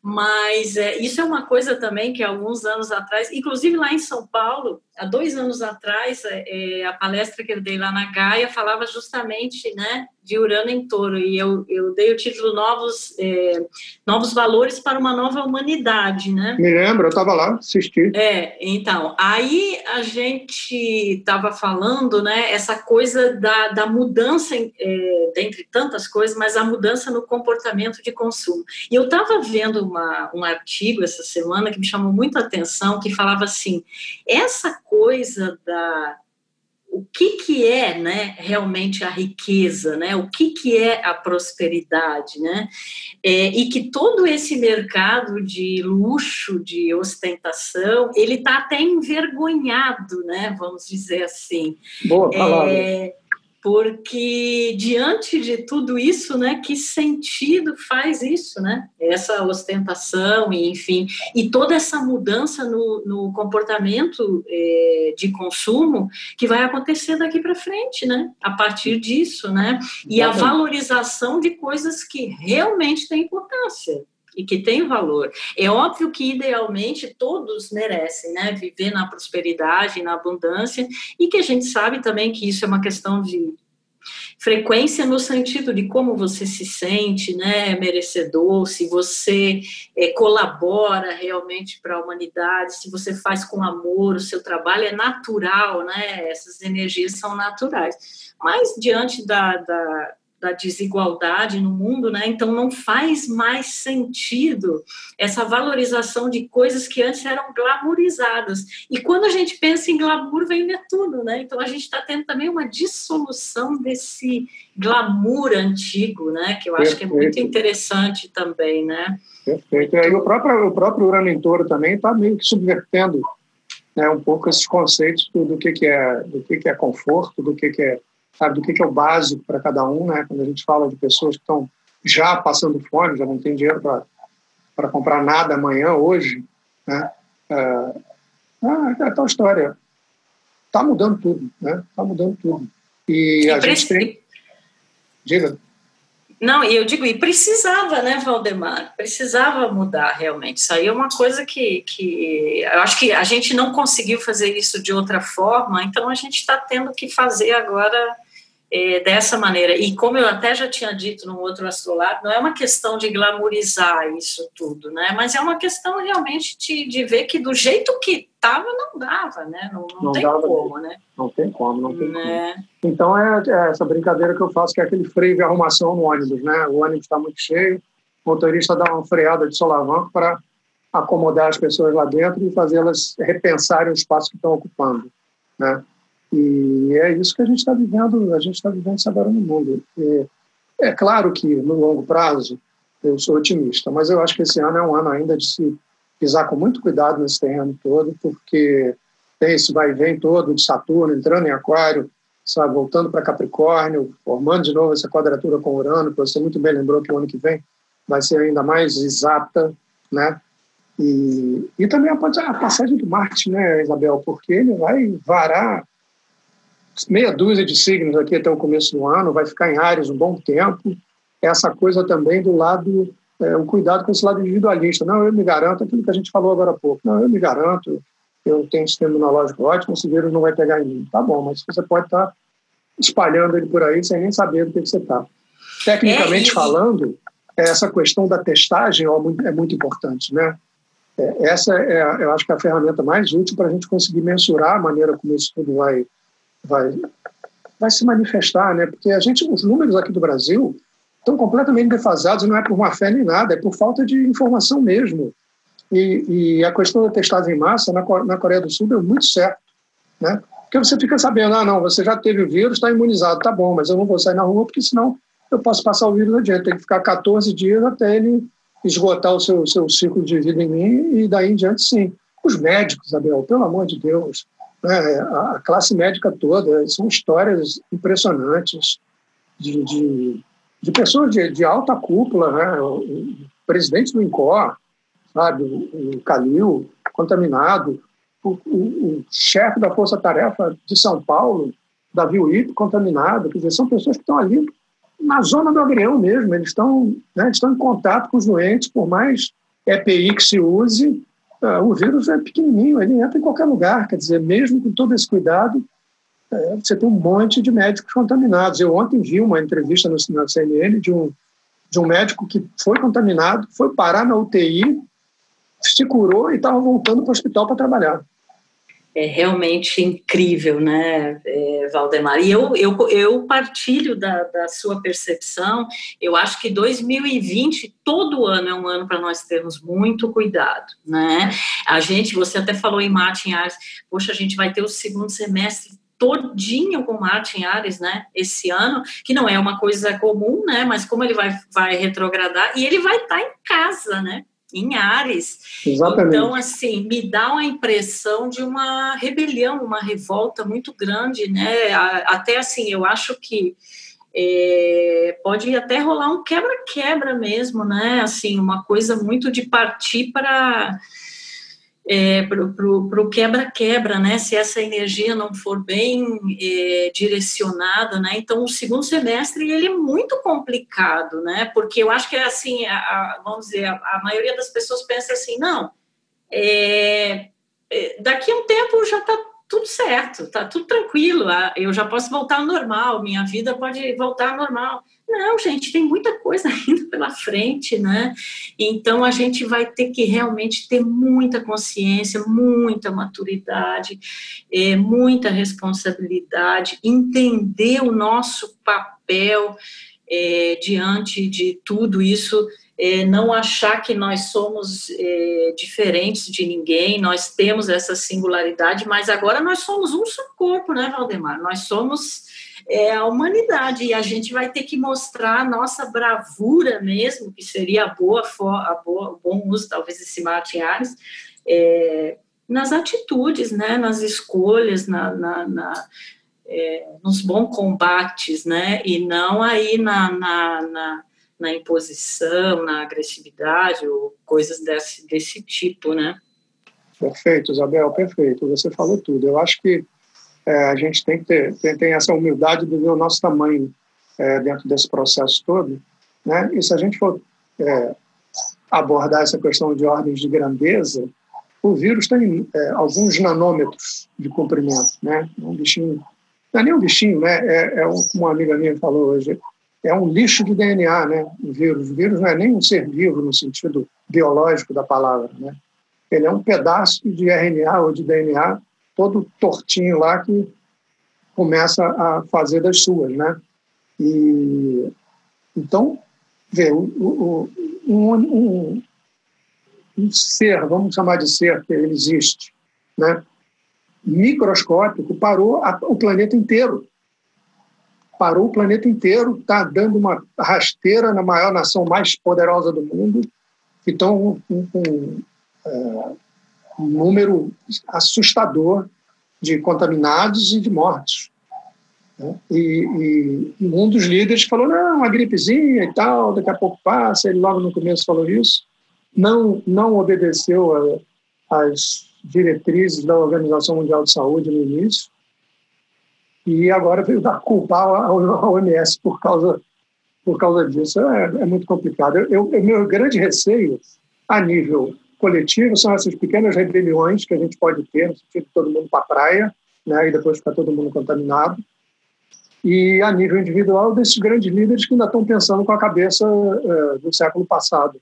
S1: Mas é, isso é uma coisa também que alguns anos atrás, inclusive lá em São Paulo, há dois anos atrás, é, é a palestra que eu dei lá na Gaia falava justamente né, de Urano em Touro, e eu, eu dei o título Novos, é, Novos Valores para uma Nova Humanidade. Né?
S2: Me lembro, eu estava lá, assisti.
S1: É, então, aí a gente estava falando né, essa coisa da, da mudança, é, dentre tantas coisas, mas a mudança no comportamento de consumo. E eu estava vendo uma, um artigo essa semana que me chamou muito a atenção, que falava assim, essa coisa da o que, que é né, realmente a riqueza, né? o que, que é a prosperidade, né? É, e que todo esse mercado de luxo, de ostentação, ele está até envergonhado, né? vamos dizer assim.
S2: Boa palavra.
S1: É, porque diante de tudo isso, né, que sentido faz isso, né? Essa ostentação e enfim, e toda essa mudança no, no comportamento é, de consumo que vai acontecer daqui para frente, né? A partir disso, né? E a valorização de coisas que realmente têm importância e que tem valor. É óbvio que idealmente todos merecem, né, viver na prosperidade, na abundância, e que a gente sabe também que isso é uma questão de frequência no sentido de como você se sente, né, merecedor, se você é, colabora realmente para a humanidade, se você faz com amor, o seu trabalho é natural, né, essas energias são naturais. Mas diante da, da da desigualdade no mundo, né? Então não faz mais sentido essa valorização de coisas que antes eram glamourizadas. E quando a gente pensa em glamour, vem Netuno, né? Então a gente está tendo também uma dissolução desse glamour antigo, né? Que eu acho Perfeito. que é muito interessante também, né?
S2: Perfeito. E aí o próprio, o próprio Urano em Touro também está meio que subvertendo né, um pouco esses conceitos do, do que, que é do que, que é conforto, do que, que é sabe, do que, que é o básico para cada um, né? Quando a gente fala de pessoas que estão já passando fome, já não tem dinheiro para comprar nada amanhã, hoje, né? É, ah, é tal história. Está mudando tudo, né? Está mudando tudo. E, e a gente tem... Diga.
S1: Não, e eu digo, e precisava, né, Valdemar? Precisava mudar realmente. Isso aí é uma coisa que, que eu acho que a gente não conseguiu fazer isso de outra forma, então a gente está tendo que fazer agora é, dessa maneira. E como eu até já tinha dito no outro astrolado, não é uma questão de glamourizar isso tudo, né? Mas é uma questão realmente de, de ver que do jeito que estava não dava, né? Não, não, não tem dava, como, né?
S2: Não tem como, não tem né? como. Então é, é, essa brincadeira que eu faço, que é aquele freio de arrumação no ônibus, né? O ônibus está muito cheio, o motorista dá uma freada de solavanco para acomodar as pessoas lá dentro e fazê-las repensarem o espaço que estão ocupando, né? E é isso que a gente está vivendo, a gente está vivendo isso agora no mundo. É claro que no longo prazo eu sou otimista, mas eu acho que esse ano é um ano ainda de se pisar com muito cuidado nesse terreno todo, porque tem esse vai e vem todo de Saturno entrando em Aquário, sabe, voltando para Capricórnio, formando de novo essa quadratura com Urano, que você muito bem lembrou que o ano que vem vai ser ainda mais exata, né? E, e também a passagem do Marte, né, Isabel, porque ele vai varar meia dúzia de signos aqui até o começo do ano, vai ficar em áreas um bom tempo. Essa coisa também do lado, é, o cuidado com esse lado individualista. Não, eu me garanto, aquilo que a gente falou agora há pouco. Não, eu me garanto, eu tenho um sistema imunológico ótimo, esse vírus não vai pegar em mim. Tá bom, mas você pode estar espalhando ele por aí sem nem saber do que, você está. Tecnicamente é, falando, essa questão da testagem é muito importante, né? É, essa é, eu acho que é a ferramenta mais útil para a gente conseguir mensurar a maneira como isso tudo vai vai, vai se manifestar, né? Porque a gente, os números aqui do Brasil estão completamente defasados, não é por má fé nem nada, é por falta de informação mesmo. E, e a questão da testagem em massa na, na Coreia do Sul deu muito certo, né? Porque você fica sabendo, ah, não, você já teve o vírus, está imunizado, tá bom, mas eu não vou sair na rua porque senão eu posso passar o vírus adiante. Tem que ficar 14 dias até ele esgotar o seu, seu ciclo de vida em mim e daí em diante sim. os médicos, Abel, pelo amor de Deus, né, a classe médica toda, são histórias impressionantes de, de, de pessoas de, de, alta cúpula, né, o, o presidente do INCOR, sabe, o, o Calil, contaminado, o, o chefe da Força Tarefa de São Paulo, Davi Uip, contaminado, quer dizer, são pessoas que estão ali na zona do agrião mesmo, eles estão, né, estão em contato com os doentes, por mais EPI que se use, uh, o vírus é pequenininho, ele entra em qualquer lugar, quer dizer, mesmo com todo esse cuidado, uh, você tem um monte de médicos contaminados. Eu ontem vi uma entrevista no, CNN de um, de um médico que foi contaminado, foi parar na UTI, se curou e estava voltando para o hospital para trabalhar
S1: é realmente incrível, né, é, Valdemar? E eu, eu, eu partilho da, da sua percepção, eu acho que 2020, todo ano é um ano para nós termos muito cuidado, né? A gente, você até falou em Martin Ares, poxa, a gente vai ter o segundo semestre todinho com Martin Ares, né, esse ano, que não é uma coisa comum, né, mas como ele vai, vai retrogradar, e ele vai estar tá em casa, né, em Ares. Exatamente. Então, assim, me dá uma impressão de uma rebelião, uma revolta muito grande, né? Até assim, eu acho que é, pode até rolar um quebra-quebra mesmo, né? Assim, uma coisa muito de partir para é, para o quebra-quebra, né? Se essa energia não for bem é, direcionada, né? Então, o segundo semestre ele é muito complicado, né? Porque eu acho que é assim, a, a, vamos dizer, a, a, maioria das pessoas pensa assim, não, é, é daqui a um tempo já está tudo certo, está tudo tranquilo, eu já posso voltar ao normal, minha vida pode voltar ao normal. Não, gente, tem muita coisa ainda pela frente, né? Então a gente vai ter que realmente ter muita consciência, muita maturidade, é, muita responsabilidade, entender o nosso papel é, diante de tudo isso. É, não achar que nós somos é, diferentes de ninguém, nós temos essa singularidade, mas agora nós somos um só corpo, né, Valdemar? Nós somos é a humanidade e a gente vai ter que mostrar a nossa bravura mesmo, que seria a boa, a boa o bom uso talvez desse Martin Ares, é, nas atitudes, né, nas escolhas, na, na, na é, nos bons combates, né, e não aí na, na, na, na imposição, na agressividade ou coisas desse, desse tipo, né.
S2: Perfeito, Isabel, perfeito. Você falou tudo. Eu acho que é, a gente tem que ter tem, tem, essa humildade de ver o nosso tamanho é, dentro desse processo todo. Né? E se a gente for é, abordar essa questão de ordens de grandeza, o vírus tem é, alguns nanômetros de comprimento. Né? Um bichinho, não é nem um bichinho, né? é, é um, como uma amiga minha falou hoje, é um lixo de DNA, né? O vírus. O vírus não é nem um ser vivo no sentido biológico da palavra, né? Ele é um pedaço de RNA ou de DNA todo tortinho lá que começa a fazer das suas, né? E então, vê, o, o, um, um, um, ser, vamos chamar de ser, que ele existe, né? microscópico, parou a, o planeta inteiro. Parou o planeta inteiro, está dando uma rasteira na maior nação mais poderosa do mundo, que estão com, é, um número assustador de contaminados e de mortos. Né? E, e, um dos líderes falou: não, uma gripezinha e tal, daqui a pouco passa. Ele logo no começo falou isso. Não, não obedeceu às diretrizes da Organização Mundial de Saúde no início. E agora veio dar culpar a OMS por causa, por causa disso. É, é muito complicado. Eu, eu, meu grande receio, a nível coletivo são essas pequenas rebeliões que a gente pode ter, no sentido de todo mundo para a praia, né, e depois ficar todo mundo contaminado. E a nível individual, desses grandes líderes que ainda estão pensando com a cabeça uh, do século passado.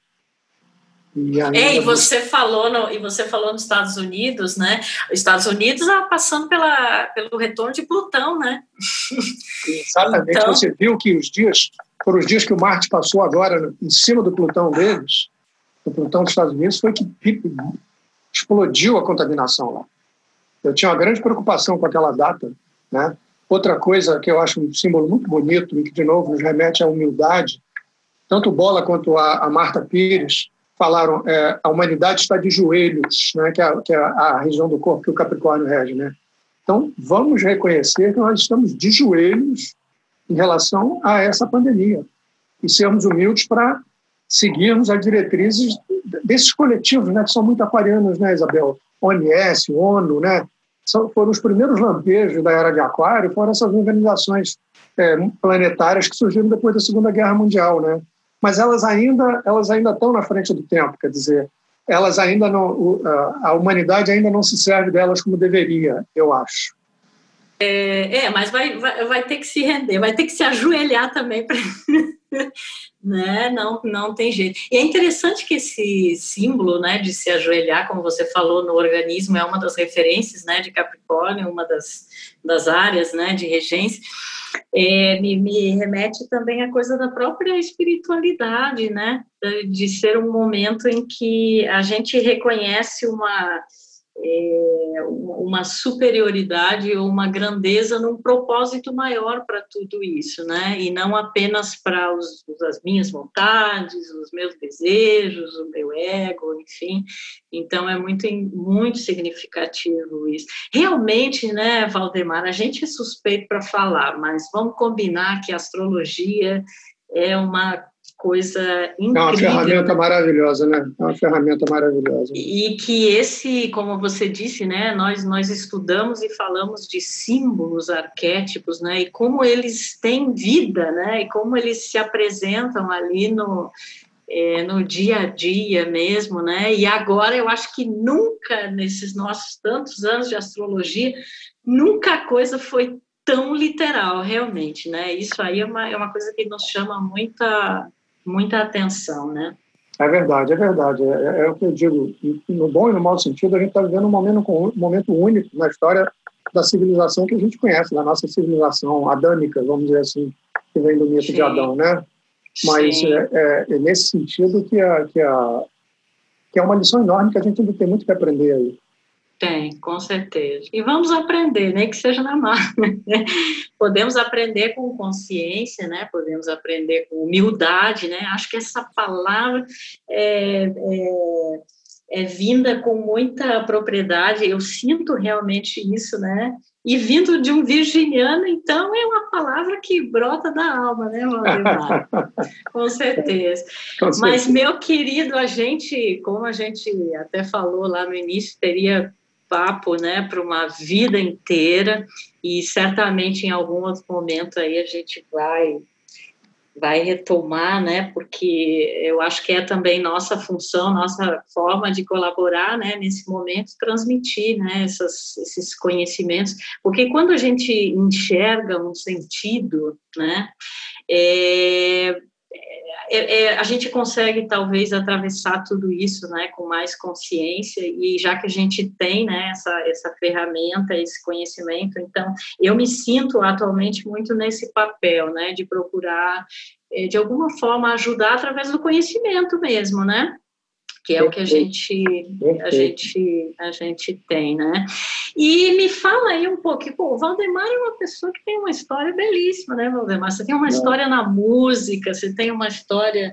S1: E é, e você falou no, e você falou nos Estados Unidos, né? Os Estados Unidos ah, passando pela, pelo retorno de Plutão, né?
S2: Exatamente. Então... Você viu que os dias, foram os dias que o Marte passou agora em cima do Plutão deles, do Plutão dos Estados Unidos foi que explodiu a contaminação lá. Eu tinha uma grande preocupação com aquela data. Né? Outra coisa que eu acho um símbolo muito bonito e que, de novo, nos remete à humildade, tanto Bola quanto a, a Marta Pires falaram é, a humanidade está de joelhos, né, que, é, que é a região do corpo que o Capricórnio rege. Né? Então, vamos reconhecer que nós estamos de joelhos em relação a essa pandemia e sermos humildes para seguirmos as diretrizes desses coletivos, né, que são muito aquarianos, né, Isabel? ONS, ONU, né? São, foram os primeiros lampejos da era de Aquário, foram essas organizações é, planetárias que surgiram depois da Segunda Guerra Mundial, né? Mas elas ainda elas ainda estão na frente do tempo, quer dizer, elas ainda não a humanidade ainda não se serve delas como deveria, eu acho.
S1: É, é mas vai, vai, vai ter que se render, vai ter que se ajoelhar também para né? Não, não tem jeito. E é interessante que esse símbolo, né, de se ajoelhar, como você falou, no organismo é uma das referências, né, de Capricórnio, uma das, das áreas, né, de regência. É, me, me, remete também à coisa da própria espiritualidade, né, de ser um momento em que a gente reconhece uma é, uma superioridade ou uma grandeza num propósito maior para tudo isso, né? E não apenas para as minhas vontades, os meus desejos, o meu ego, enfim. Então é muito muito significativo isso. Realmente, né, Valdemar, a gente é suspeito para falar, mas vamos combinar que a astrologia é uma coisa incrível. É
S2: uma ferramenta maravilhosa, né? É uma ferramenta maravilhosa.
S1: E que esse, como você disse, né? Nós nós estudamos e falamos de símbolos, arquétipos, né? E como eles têm vida, né? E como eles se apresentam ali no é, no dia a dia mesmo, né? E agora eu acho que nunca nesses nossos tantos anos de astrologia, nunca a coisa foi tão literal, realmente, né? Isso aí é uma, é uma coisa que nos chama muita muita atenção, né?
S2: É verdade, é verdade. É, é, é o que eu digo. No bom e no mau sentido, a gente está vivendo um momento, um momento único na história da civilização que a gente conhece, da nossa civilização adâmica, vamos dizer assim, que vem do mito Sim. de Adão, né? Mas é, é, é, nesse sentido que, a, que, a, que é uma lição enorme que a gente ainda tem muito que aprender aí.
S1: Tem, com certeza. E vamos aprender, nem que seja na máquina. Podemos aprender com consciência, né? Podemos aprender com humildade, né? Acho que essa palavra é, é, é vinda com muita propriedade. Eu sinto realmente isso, né? E vindo de um virginiano, então é uma palavra que brota da alma, né, Valdemar? Com certeza. Com certeza. Mas, meu querido, a gente, como a gente até falou lá no início, teria papo, né, para uma vida inteira e certamente em algum outro momento aí a gente vai vai retomar, né, porque eu acho que é também nossa função, nossa forma de colaborar, né, nesse momento, transmitir, né, essas, esses conhecimentos, porque quando a gente enxerga um sentido, né, é, é, é, a gente consegue talvez atravessar tudo isso, né, com mais consciência e já que a gente tem, né, essa essa ferramenta, esse conhecimento, então eu me sinto atualmente muito nesse papel, né, de procurar é, de alguma forma ajudar através do conhecimento mesmo, né? Que é o que a gente, a gente, a gente tem, né? E me fala aí um pouquinho, pô, o Valdemar é uma pessoa que tem uma história belíssima, né, Valdemar? Você tem uma história na música, você tem uma história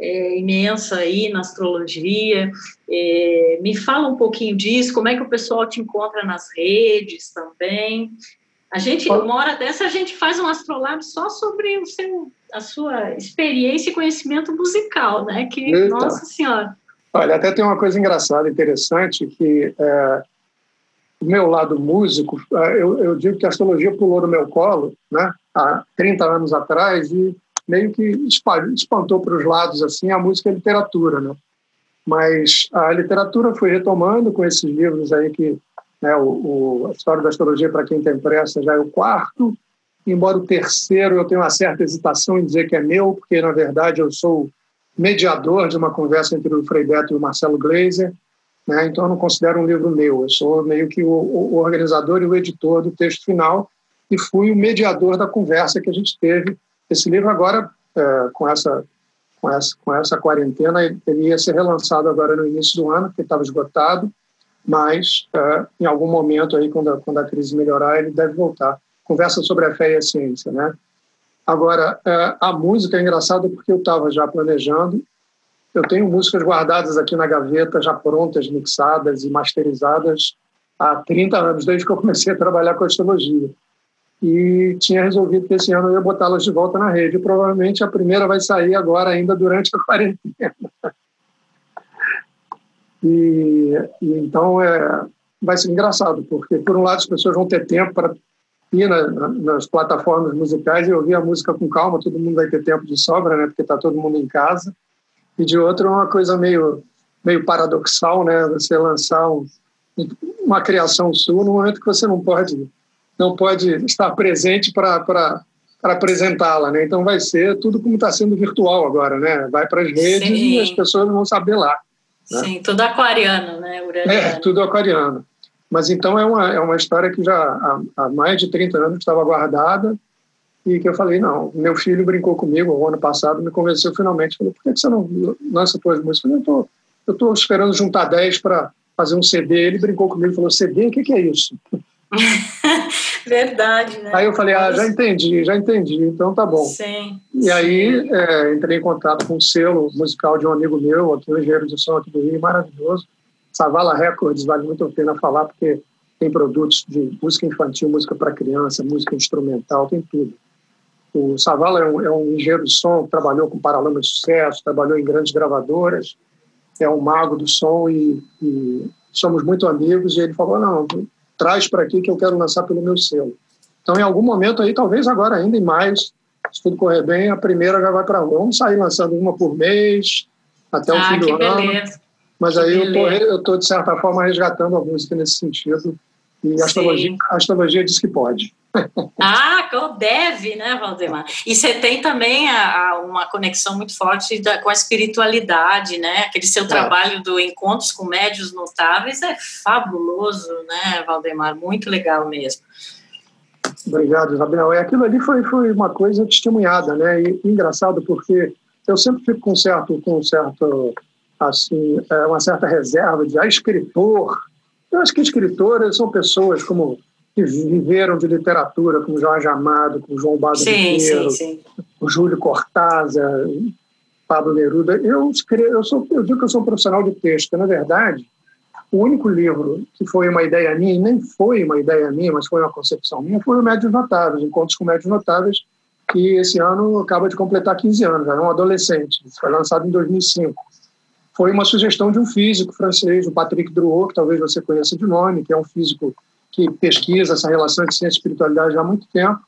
S1: é, imensa aí na astrologia. É, me fala um pouquinho disso, como é que o pessoal te encontra nas redes também. A gente, uma hora dessa, a gente faz um astrolab só sobre o seu, a sua experiência e conhecimento musical, né? Que, Eita. nossa senhora.
S2: Olha, até tem uma coisa engraçada, interessante, que é, o meu lado músico, é, eu, eu, digo que a astrologia pulou no meu colo, né, há 30 anos atrás, e meio que espantou para os lados assim a música e a literatura, né? Mas a literatura foi retomando com esses livros aí que, né, o, o a história da astrologia para quem tem pressa já é o quarto, embora o terceiro eu tenha uma certa hesitação em dizer que é meu, porque na verdade eu sou mediador de uma conversa entre o Frei Beto e o Marcelo Gleiser, né? então eu não considero um livro meu, eu sou meio que o, o, organizador e o editor do texto final e fui o mediador da conversa que a gente teve. Esse livro agora, é, com, essa, com, essa, com essa quarentena, ele ia ser relançado agora no início do ano, porque estava esgotado, mas é, em algum momento aí, quando a, quando a crise melhorar, ele deve voltar. Conversa sobre a fé e a ciência, né? Agora, é, a música é engraçada porque eu estava já planejando eu tenho músicas guardadas aqui na gaveta, já prontas, mixadas e masterizadas há 30 anos, desde que eu comecei a trabalhar com astrologia. E tinha resolvido que esse ano eu ia botá-las de volta na rede. Provavelmente a primeira vai sair agora, ainda durante a quarentena. E, e então é, vai ser engraçado, porque por um lado as pessoas vão ter tempo para ir na, na, nas plataformas musicais e ouvir a música com calma, todo mundo vai ter tempo de sobra, né, porque está todo mundo em casa. E de outro é uma coisa meio meio paradoxal, né, você lançar um, uma criação sua no momento que você não pode não pode estar presente para para apresentá-la, né? Então vai ser tudo como está sendo virtual agora, né? Vai para as redes Sim. e as pessoas vão saber lá.
S1: Né? Sim, tudo aquariano, né? Uraniano.
S2: É, tudo aquariano. Mas então é uma, é uma história que já há, há mais de 30 anos estava guardada e que eu falei, não, meu filho brincou comigo o ano passado, me convenceu finalmente, falou, por que você não lança tuas músicas? Eu tô, eu estou esperando juntar 10 para fazer um CD. Ele brincou comigo, falou, CD, o que, que é isso?
S1: Verdade, né?
S2: Aí eu falei, ah, já entendi, já entendi, então tá bom.
S1: Sim.
S2: E
S1: sim.
S2: aí é, entrei em contato com o selo musical de um amigo meu, aqui, um engenheiro de som aqui do Rio, maravilhoso. Savala Records, vale muito a pena falar, porque tem produtos de música infantil, música para criança, música instrumental, tem tudo. O Savala é um, é um engenheiro de som, trabalhou com Paralama de Sucesso, trabalhou em grandes gravadoras, é um mago do som e, e somos muito amigos. E ele falou: não, traz para aqui que eu quero lançar pelo meu selo. Então, em algum momento aí, talvez agora ainda em maio, se tudo correr bem, a primeira já vai para lá. Vamos sair lançando uma por mês até ah, o fim do
S1: beleza.
S2: Mas que aí beleza. eu estou, de certa forma, resgatando a música nesse sentido. E a astrologia, a astrologia diz que pode.
S1: Ah, deve, né, Valdemar? E você tem também a, a, uma conexão muito forte da, com a espiritualidade, né? Aquele seu é. trabalho do Encontros com Médios Notáveis é fabuloso, né, Valdemar? Muito legal mesmo.
S2: Obrigado, Isabel. E aquilo ali foi, foi uma coisa testemunhada, né? E, engraçado porque eu sempre fico com certo, com certo, assim, é, uma certa reserva de ah, escritor. Eu acho que escritores são pessoas como que viveram de literatura, como Jorge Amado, como João Bado sim, Ribeiro, sim, sim. o Júlio Cortázar, Pablo Neruda. Eu, escrevo, eu, sou, eu digo que eu sou um profissional de texto. Na verdade, o único livro que foi uma ideia minha, e nem foi uma ideia minha, mas foi uma concepção minha, foi o Médios Notáveis, Encontros com Médios Notáveis, que esse ano acaba de completar 15 anos, era um adolescente, foi lançado em 2005. Foi uma sugestão de um físico francês, o Patrick Drouot, que talvez você conheça de nome, que é um físico que pesquisa essa relação de ciência e espiritualidade há muito tempo,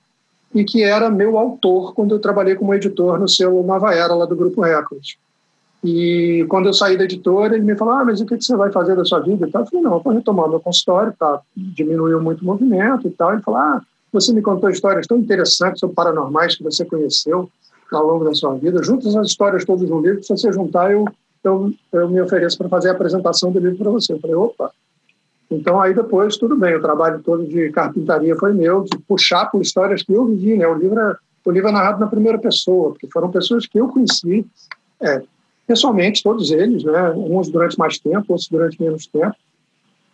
S2: e que era meu autor quando eu trabalhei como editor no selo Nova Era, lá do Grupo Records. E quando eu saí da editora, ele me falou: Ah, mas o que você vai fazer da sua vida? E. Eu falei: Não, eu vou retomar meu consultório, tá? diminuiu muito o movimento e tal. Ele falou: Ah, você me contou histórias tão interessantes sobre paranormais que você conheceu ao longo da sua vida. Junta essas histórias todas no livro, se você juntar, eu, eu, eu me ofereço para fazer a apresentação do livro para você. Eu falei: Opa, então, aí depois, tudo bem, o trabalho todo de carpintaria foi meu, de puxar por histórias que eu vivi, né? O livro é, o livro é narrado na primeira pessoa, porque foram pessoas que eu conheci é, pessoalmente, todos eles, né? Uns durante mais tempo, outros durante menos tempo.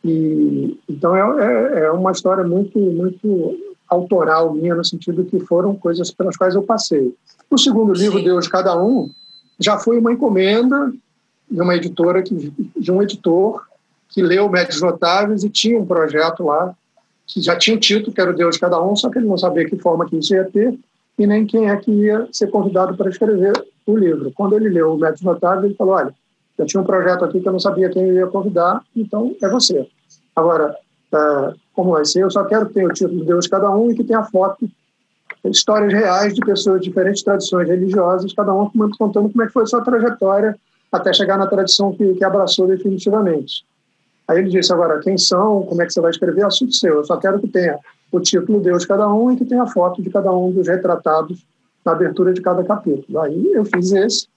S2: E, então, é, é, é uma história muito, muito autoral minha, no sentido que foram coisas pelas quais eu passei. O segundo livro, Sim. Deus Cada Um, já foi uma encomenda de uma editora, que, de um editor que leu Médios Notáveis e tinha um projeto lá que já tinha o título, que era o Deus de Cada Um, só que ele não sabia que forma que isso ia ter e nem quem é que ia ser convidado para escrever o livro. Quando ele leu o Médios Notáveis, ele falou, olha, eu tinha um projeto aqui que eu não sabia quem eu ia convidar, então é você. Agora, é, como vai ser, eu só quero ter o título de Deus de Cada Um e que tenha foto, histórias reais de pessoas de diferentes tradições religiosas, cada um contando como é que foi a sua trajetória até chegar na tradição que, que abraçou definitivamente. Aí ele disse, agora, quem são, como é que você vai escrever, assunto seu. Eu só quero que tenha o título Deus de cada um e que tenha a foto de cada um dos retratados na abertura de cada capítulo. Aí eu fiz esse.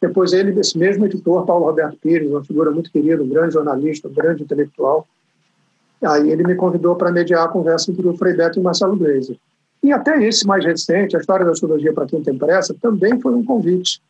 S2: Depois ele, esse mesmo editor, Paulo Roberto Pires, uma figura muito querida, um grande jornalista, um grande intelectual, aí ele me convidou para mediar a conversa entre o Frei Beto e o Marcelo Gleiser. E até esse mais recente, a História da Astrologia para quem tem pressa, também foi um convite,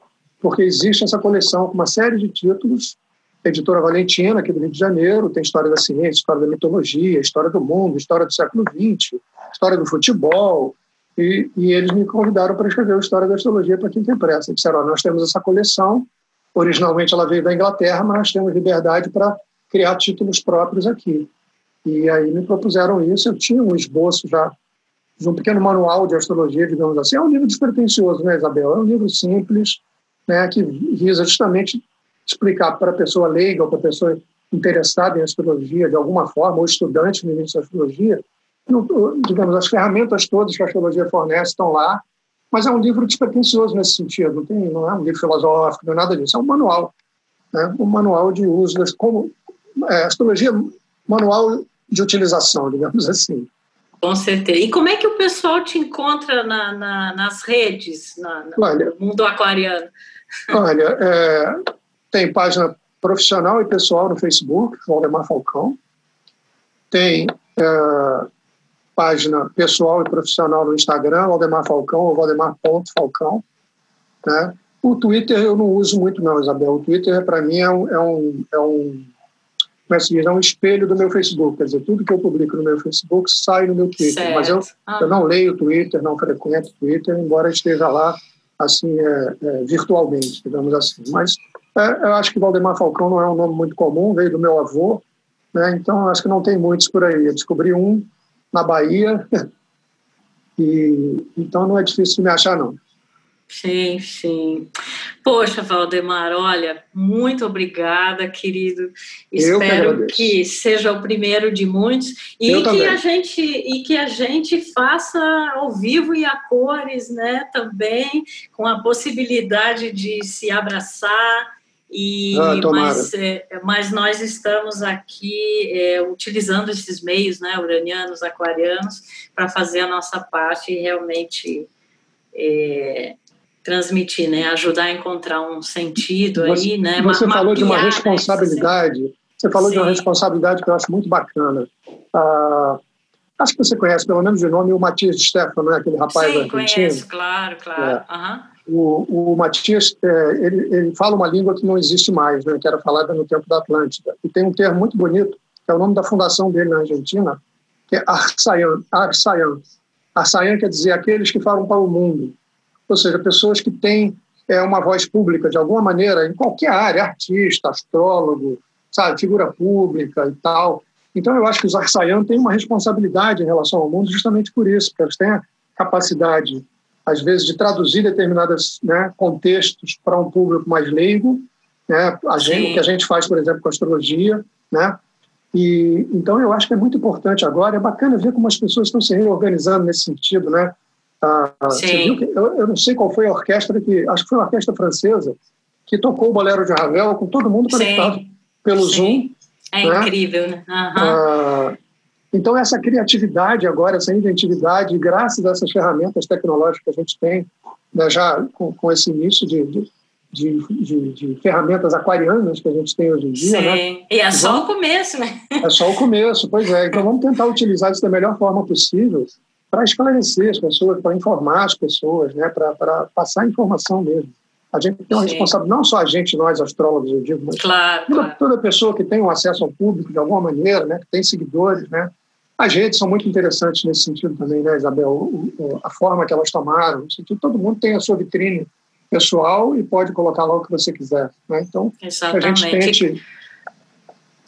S2: porque existe essa coleção com uma série de títulos editora Valentina, aqui do Rio de Janeiro, tem história da ciência, história da mitologia, história do mundo, história do século XX, história do futebol, e, e eles me convidaram para escrever a história da astrologia para quem tem pressa. Disseram, nós temos essa coleção, originalmente ela veio da Inglaterra, mas nós temos liberdade para criar títulos próprios aqui. E aí me propuseram isso, eu tinha um esboço já de um pequeno manual de astrologia, digamos assim. É um livro despretensioso, né, Isabel? É um livro simples, né, que visa justamente explicar para a pessoa leiga ou para a pessoa interessada em astrologia de alguma forma, ou estudante no início da astrologia, digamos, as ferramentas todas que a astrologia fornece estão lá, mas é um livro despretensioso nesse sentido, não, tem, não é um livro filosófico, não é nada disso, é um manual, né, um manual de uso, como é, astrologia, manual de utilização, digamos assim.
S1: Com certeza. E como é que o pessoal te encontra na, na, nas redes, na, olha, no mundo aquariano?
S2: Olha, é, tem página profissional e pessoal no Facebook, Valdemar Falcão. Tem é, página pessoal e profissional no Instagram, Valdemar Falcão, ou Valdemar.falcão. Né? O Twitter eu não uso muito não, Isabel. O Twitter, para mim, é um, é um, é um como é, diz, é um espelho do meu Facebook. Quer dizer, tudo que eu publico no meu Facebook sai no meu Twitter. Certo. Mas eu, ah. eu não leio o Twitter, não frequento o Twitter, embora esteja lá assim é, é, virtualmente, digamos assim. Mas é, eu acho que Valdemar Falcão não é um nome muito comum, veio do meu avô, né? então acho que não tem muitos por aí. Eu descobri um na Bahia, e então não é difícil me achar, não.
S1: Sim, sim. Poxa, Valdemar, olha, muito obrigada, querido. Espero que, que, seja o primeiro de muitos e Eu que também. a gente e que a gente faça ao vivo e a cores, né? Também com a possibilidade de se abraçar. E ah, mas, é, mas nós estamos aqui é, utilizando esses meios, né, uranianos, aquarianos, para fazer a nossa parte e realmente é, transmitir, né? Ajudar a encontrar um sentido
S2: você,
S1: aí, né?
S2: Você falou de uma responsabilidade. Você falou Sim. de uma responsabilidade que eu acho muito bacana. Ah, acho que você conhece, pelo menos de nome, o Matias Stefano, né? aquele rapaz
S1: Sim, argentino. conheço, claro, claro. É. Uhum.
S2: O, o Matias, é, ele, ele fala uma língua que não existe mais, né? que era falada no tempo da Atlântida. E tem um termo muito bonito, que é o nome da fundação dele na Argentina, que é Arsayan. Arsayan. Arsayan quer dizer aqueles que falam para o mundo ou seja, pessoas que têm é, uma voz pública de alguma maneira, em qualquer área, artista, astrólogo, sabe, figura pública e tal. Então, eu acho que os Arsayan têm uma responsabilidade em relação ao mundo justamente por isso, porque eles têm a capacidade, às vezes, de traduzir determinados né, contextos para um público mais leigo, né, a gente, o que a gente faz, por exemplo, com a astrologia, né, e, então, eu acho que é muito importante agora, é bacana ver como as pessoas estão se reorganizando nesse sentido, né? Ah, que, eu, eu, não sei qual foi a orquestra que, acho que foi uma orquestra francesa, que tocou o Bolero de Ravel com todo mundo conectado Sim. pelo Sim. Zoom.
S1: É né? incrível, né? Uhum. Ah,
S2: então, essa criatividade agora, essa inventividade, graças a essas ferramentas tecnológicas que a gente tem, né, já com, com, esse início de, de, de, de, ferramentas aquarianas que a gente tem hoje em dia. Né? Sim.
S1: Né? E é só vamos, o começo, né? É
S2: só o começo, pois é. Então, vamos tentar utilizar isso da melhor forma possível para esclarecer as pessoas, para informar as pessoas, né, para passar informação mesmo. A gente tem uma responsabilidade, não só a gente, nós astrólogos, eu digo, mas
S1: claro,
S2: toda,
S1: claro.
S2: toda, pessoa que tem um acesso ao público de alguma maneira, né, que tem seguidores, né, as redes são muito interessantes nesse sentido também, né, Isabel? O, o, a forma que elas tomaram, no sentido todo mundo tem a sua vitrine pessoal e pode colocar lá o que você quiser, né? Então,
S1: Exatamente. a gente tente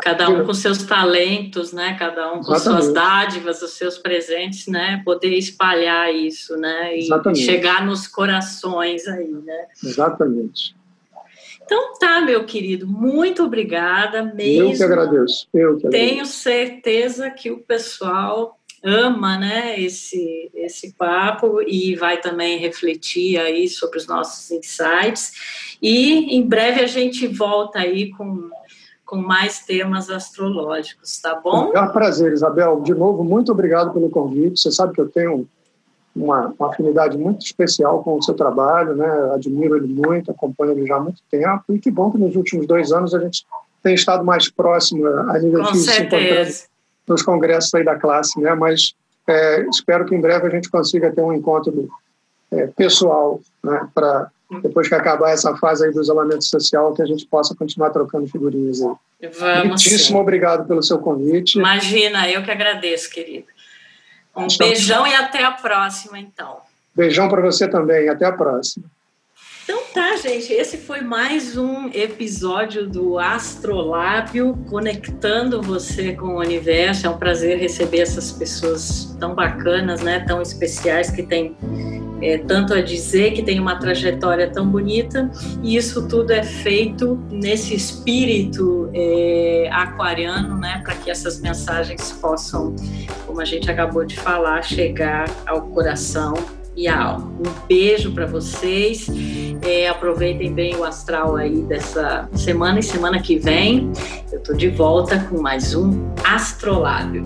S1: cada um com seus talentos, né? Cada um com Exatamente. suas dádivas, os seus presentes, né? Poder espalhar isso, né? E Exatamente. chegar nos corações aí, né?
S2: Exatamente.
S1: Então tá, meu querido, muito obrigada mesmo.
S2: Eu que agradeço. Eu que
S1: agradeço. Tenho certeza que o pessoal ama, né, esse esse papo e vai também refletir aí sobre os nossos insights. E em breve a gente volta aí com com mais temas astrológicos, tá bom?
S2: É um prazer, Isabel. De novo, muito obrigado pelo convite. Você sabe que eu tenho uma, uma, afinidade muito especial com o seu trabalho, né? Admiro ele muito, acompanho ele já há muito tempo e que bom que nos últimos dois anos a gente tem estado mais próximo a nível
S1: com físico, encontrando
S2: nos congressos aí da classe, né? Mas é, espero que em breve a gente consiga ter um encontro é, pessoal, né? Para depois que acabar essa fase aí do isolamento social, que a gente possa continuar trocando figurinhas aí.
S1: Vamos
S2: Muitíssimo sim. obrigado pelo seu convite.
S1: Imagina, eu que agradeço, querido. Um Estamos... beijão e até a próxima, então.
S2: Beijão para você também, até a próxima.
S1: Então tá, gente, esse foi mais um episódio do Astrolábio, conectando você com o universo. É um prazer receber essas pessoas tão bacanas, né, tão especiais que têm é, tanto a dizer, que tem uma trajetória tão bonita, e isso tudo é feito nesse espírito é, aquariano, né, para que essas mensagens possam, como a gente acabou de falar, chegar ao coração e a alma. Um beijo para vocês. É, aproveitem bem o astral aí dessa semana e semana que vem eu estou de volta com mais um Astrolábio.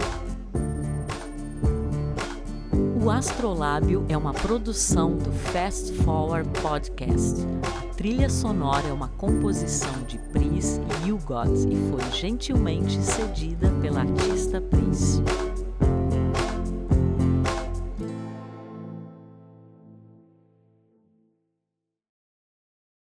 S3: O Astrolábio é uma produção do Fast Forward Podcast. A trilha sonora é uma composição de Pris Hugot e foi gentilmente cedida pela artista Pris.